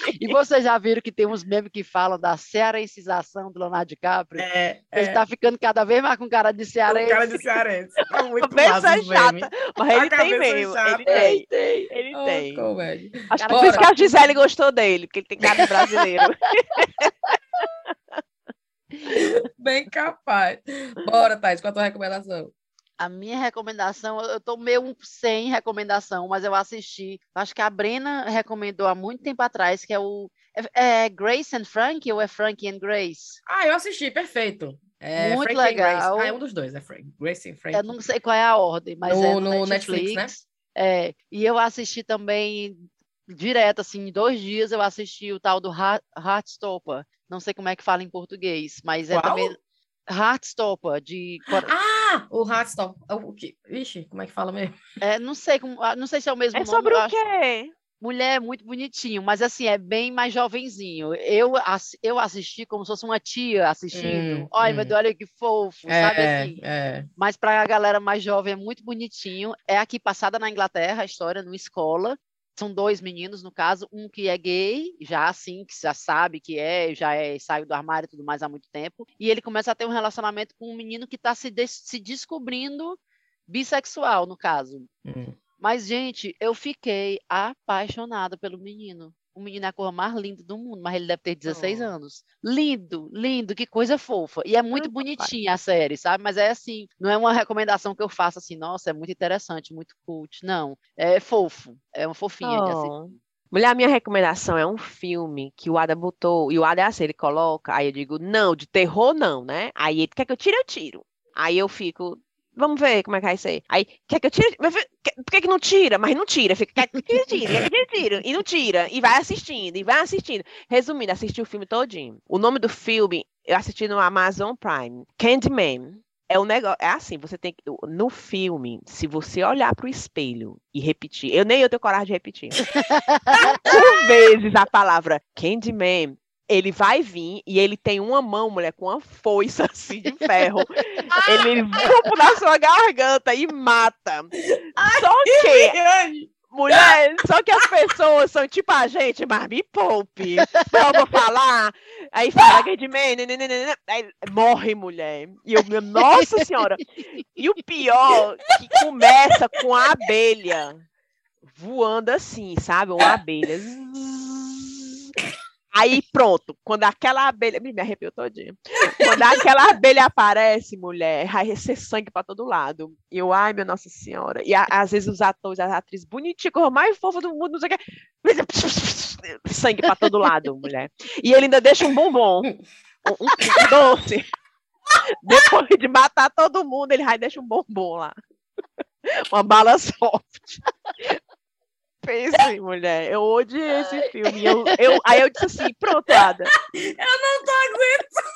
E vocês já viram que tem uns memes que falam da cearencização do Leonardo DiCaprio? É, Ele é, tá ficando cada vez mais com cara de cearense. cara de cearense. É muito Cabeça chata, memes. Mas A ele tem mesmo. chata. Ele tem. tem. Ele tem. comédia. Acho que por isso que a Gisele gostou dele, porque ele tem cara de brasileiro. Bem capaz. Bora, Thais, qual a tua recomendação? A minha recomendação, eu tô meio um sem recomendação, mas eu assisti. Acho que a Brena recomendou há muito tempo atrás, que é o. É, é Grace and Frank ou é Frank and Grace? Ah, eu assisti, perfeito. É Muito Frank legal. Ah, é um dos dois, é Frank. Grace and Frank. Eu não sei qual é a ordem, mas No- é no, no Netflix. Netflix, É, e eu assisti também direto, assim, em dois dias eu assisti o tal do Heart- Heartstopper. Não sei como é que fala em português, mas é Qual? também Heartstopper de Ah, o Heartstop. O que? Vixe, como é que fala mesmo? é, não sei como, ah, não sei se é o mesmo É nome. sobre eu o acho- quê? Mulher é muito bonitinho, mas assim, é bem mais jovenzinho. Eu, eu assisti como se fosse uma tia assistindo. Hum, Ai, hum. meu Deus, olha que fofo, sabe É, assim? é. Mas para a galera mais jovem é muito bonitinho. É aqui passada na Inglaterra, a história, numa escola. São dois meninos, no caso, um que é gay, já assim, que já sabe que é, já é, saiu do armário e tudo mais há muito tempo. E ele começa a ter um relacionamento com um menino que está se, des- se descobrindo bissexual, no caso. Hum. Mas, gente, eu fiquei apaixonada pelo menino. O menino é a cor mais linda do mundo, mas ele deve ter 16 Oh. anos. Lindo, lindo, que coisa fofa. E é muito papai. bonitinha a série, sabe? Mas é assim, não é uma recomendação que eu faço assim, nossa, é muito interessante, muito cult. Não, é fofo, é uma fofinha. Oh. Mulher, a minha recomendação é um filme que o Ada botou, e o Ada é assim, ele coloca, aí eu digo, não, de terror não, né? Aí ele quer que eu tire, eu tiro. Aí eu fico, vamos ver como é que vai ser. Aí, quer que eu tire? Mas quer- Por que que não tira? Mas não tira, fica, quer que tire, quer que e não tira, e vai assistindo, e vai assistindo. Resumindo, assisti o filme todinho. O nome do filme, eu assisti no Amazon Prime, Candyman. É um negócio, é assim, você tem que, no filme, se você olhar pro espelho e repetir, eu nem eu tenho coragem de repetir por vezes a palavra Candyman, ele vai vir e ele tem uma mão, mulher, com uma foice assim de ferro. ele voa na sua garganta e mata. Só que, mulher, só que as pessoas são tipo a gente, mas me poupe. Não vou falar. Aí fala Candyman, nananana, aí morre mulher. E eu, meu, nossa senhora. E o pior, que começa com a abelha voando assim, sabe? Uma abelha. Zzz. Aí pronto, quando aquela abelha. Me arrepiou todinha. Quando aquela abelha aparece, mulher, aí ser sangue pra todo lado. E eu, ai, minha Nossa Senhora. E a- às vezes os atores, as atrizes bonitinhas, coisa mais fofa do mundo, não sei o que. Sangue pra todo lado, mulher. E ele ainda deixa um bombom. Um, um- um doce. Depois de matar todo mundo, ele vai deixa um bombom lá. Uma bala soft. Pense, mulher. Eu odiei esse filme. Eu, eu, aí eu disse assim, pronto, Ada. Eu não tô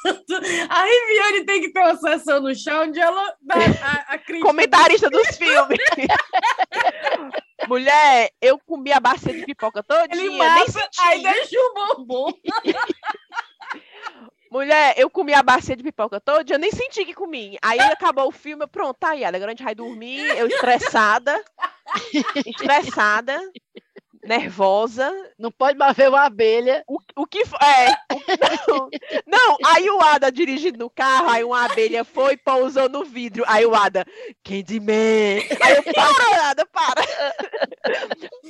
aguentando. A Riviane tem que ter uma sessão no chão onde ela dá a, a crítica. Comentarista dos filmes. mulher, eu comi a bacia de pipoca todinha. Ele nem mata, senti. aí deixa o bombom. Mulher, eu comi a bacia de pipoca todo, eu nem senti que comi. Aí acabou o filme, eu, pronto, tá aí, a gente vai dormir, eu estressada, estressada, nervosa. Não pode mais ver uma abelha. O, o que foi? É, não, não, aí o Ada dirigindo no carro, aí uma abelha foi e pousou no vidro. Aí o Ada, Candyman. Aí eu, para, Ada, para.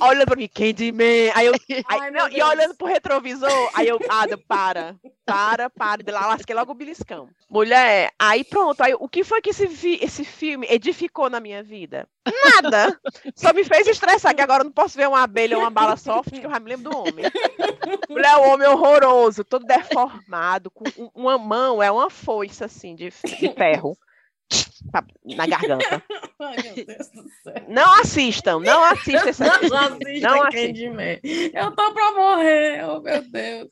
Olhando pra mim, Candyman. Aí eu, aí, Ai, não, e olhando pro retrovisor, aí eu, Ada, para, para, para. De lá lasquei logo o beliscão. Mulher, aí pronto. Aí, o que foi que esse, vi- esse filme edificou na minha vida? Nada. Só me fez estressar, que agora eu não posso ver uma abelha ou uma bala soft, que eu já me lembro do homem. Mulher, o homem horroroso, todo deformado, com um- uma mão, é uma foice assim de, de ferro na garganta. Ai, meu Deus do céu. Não assistam, não assistam esse Não Não Candyman. Eu tô pra morrer, oh meu Deus.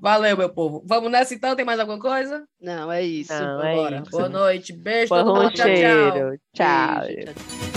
Valeu, meu povo. Vamos nessa então? Tem mais alguma coisa? Não, é isso. Não, é Bora. isso. Boa noite. Beijo, todo Bom mundo. Tchau, tchau. Tchau. Beijo, tchau, tchau.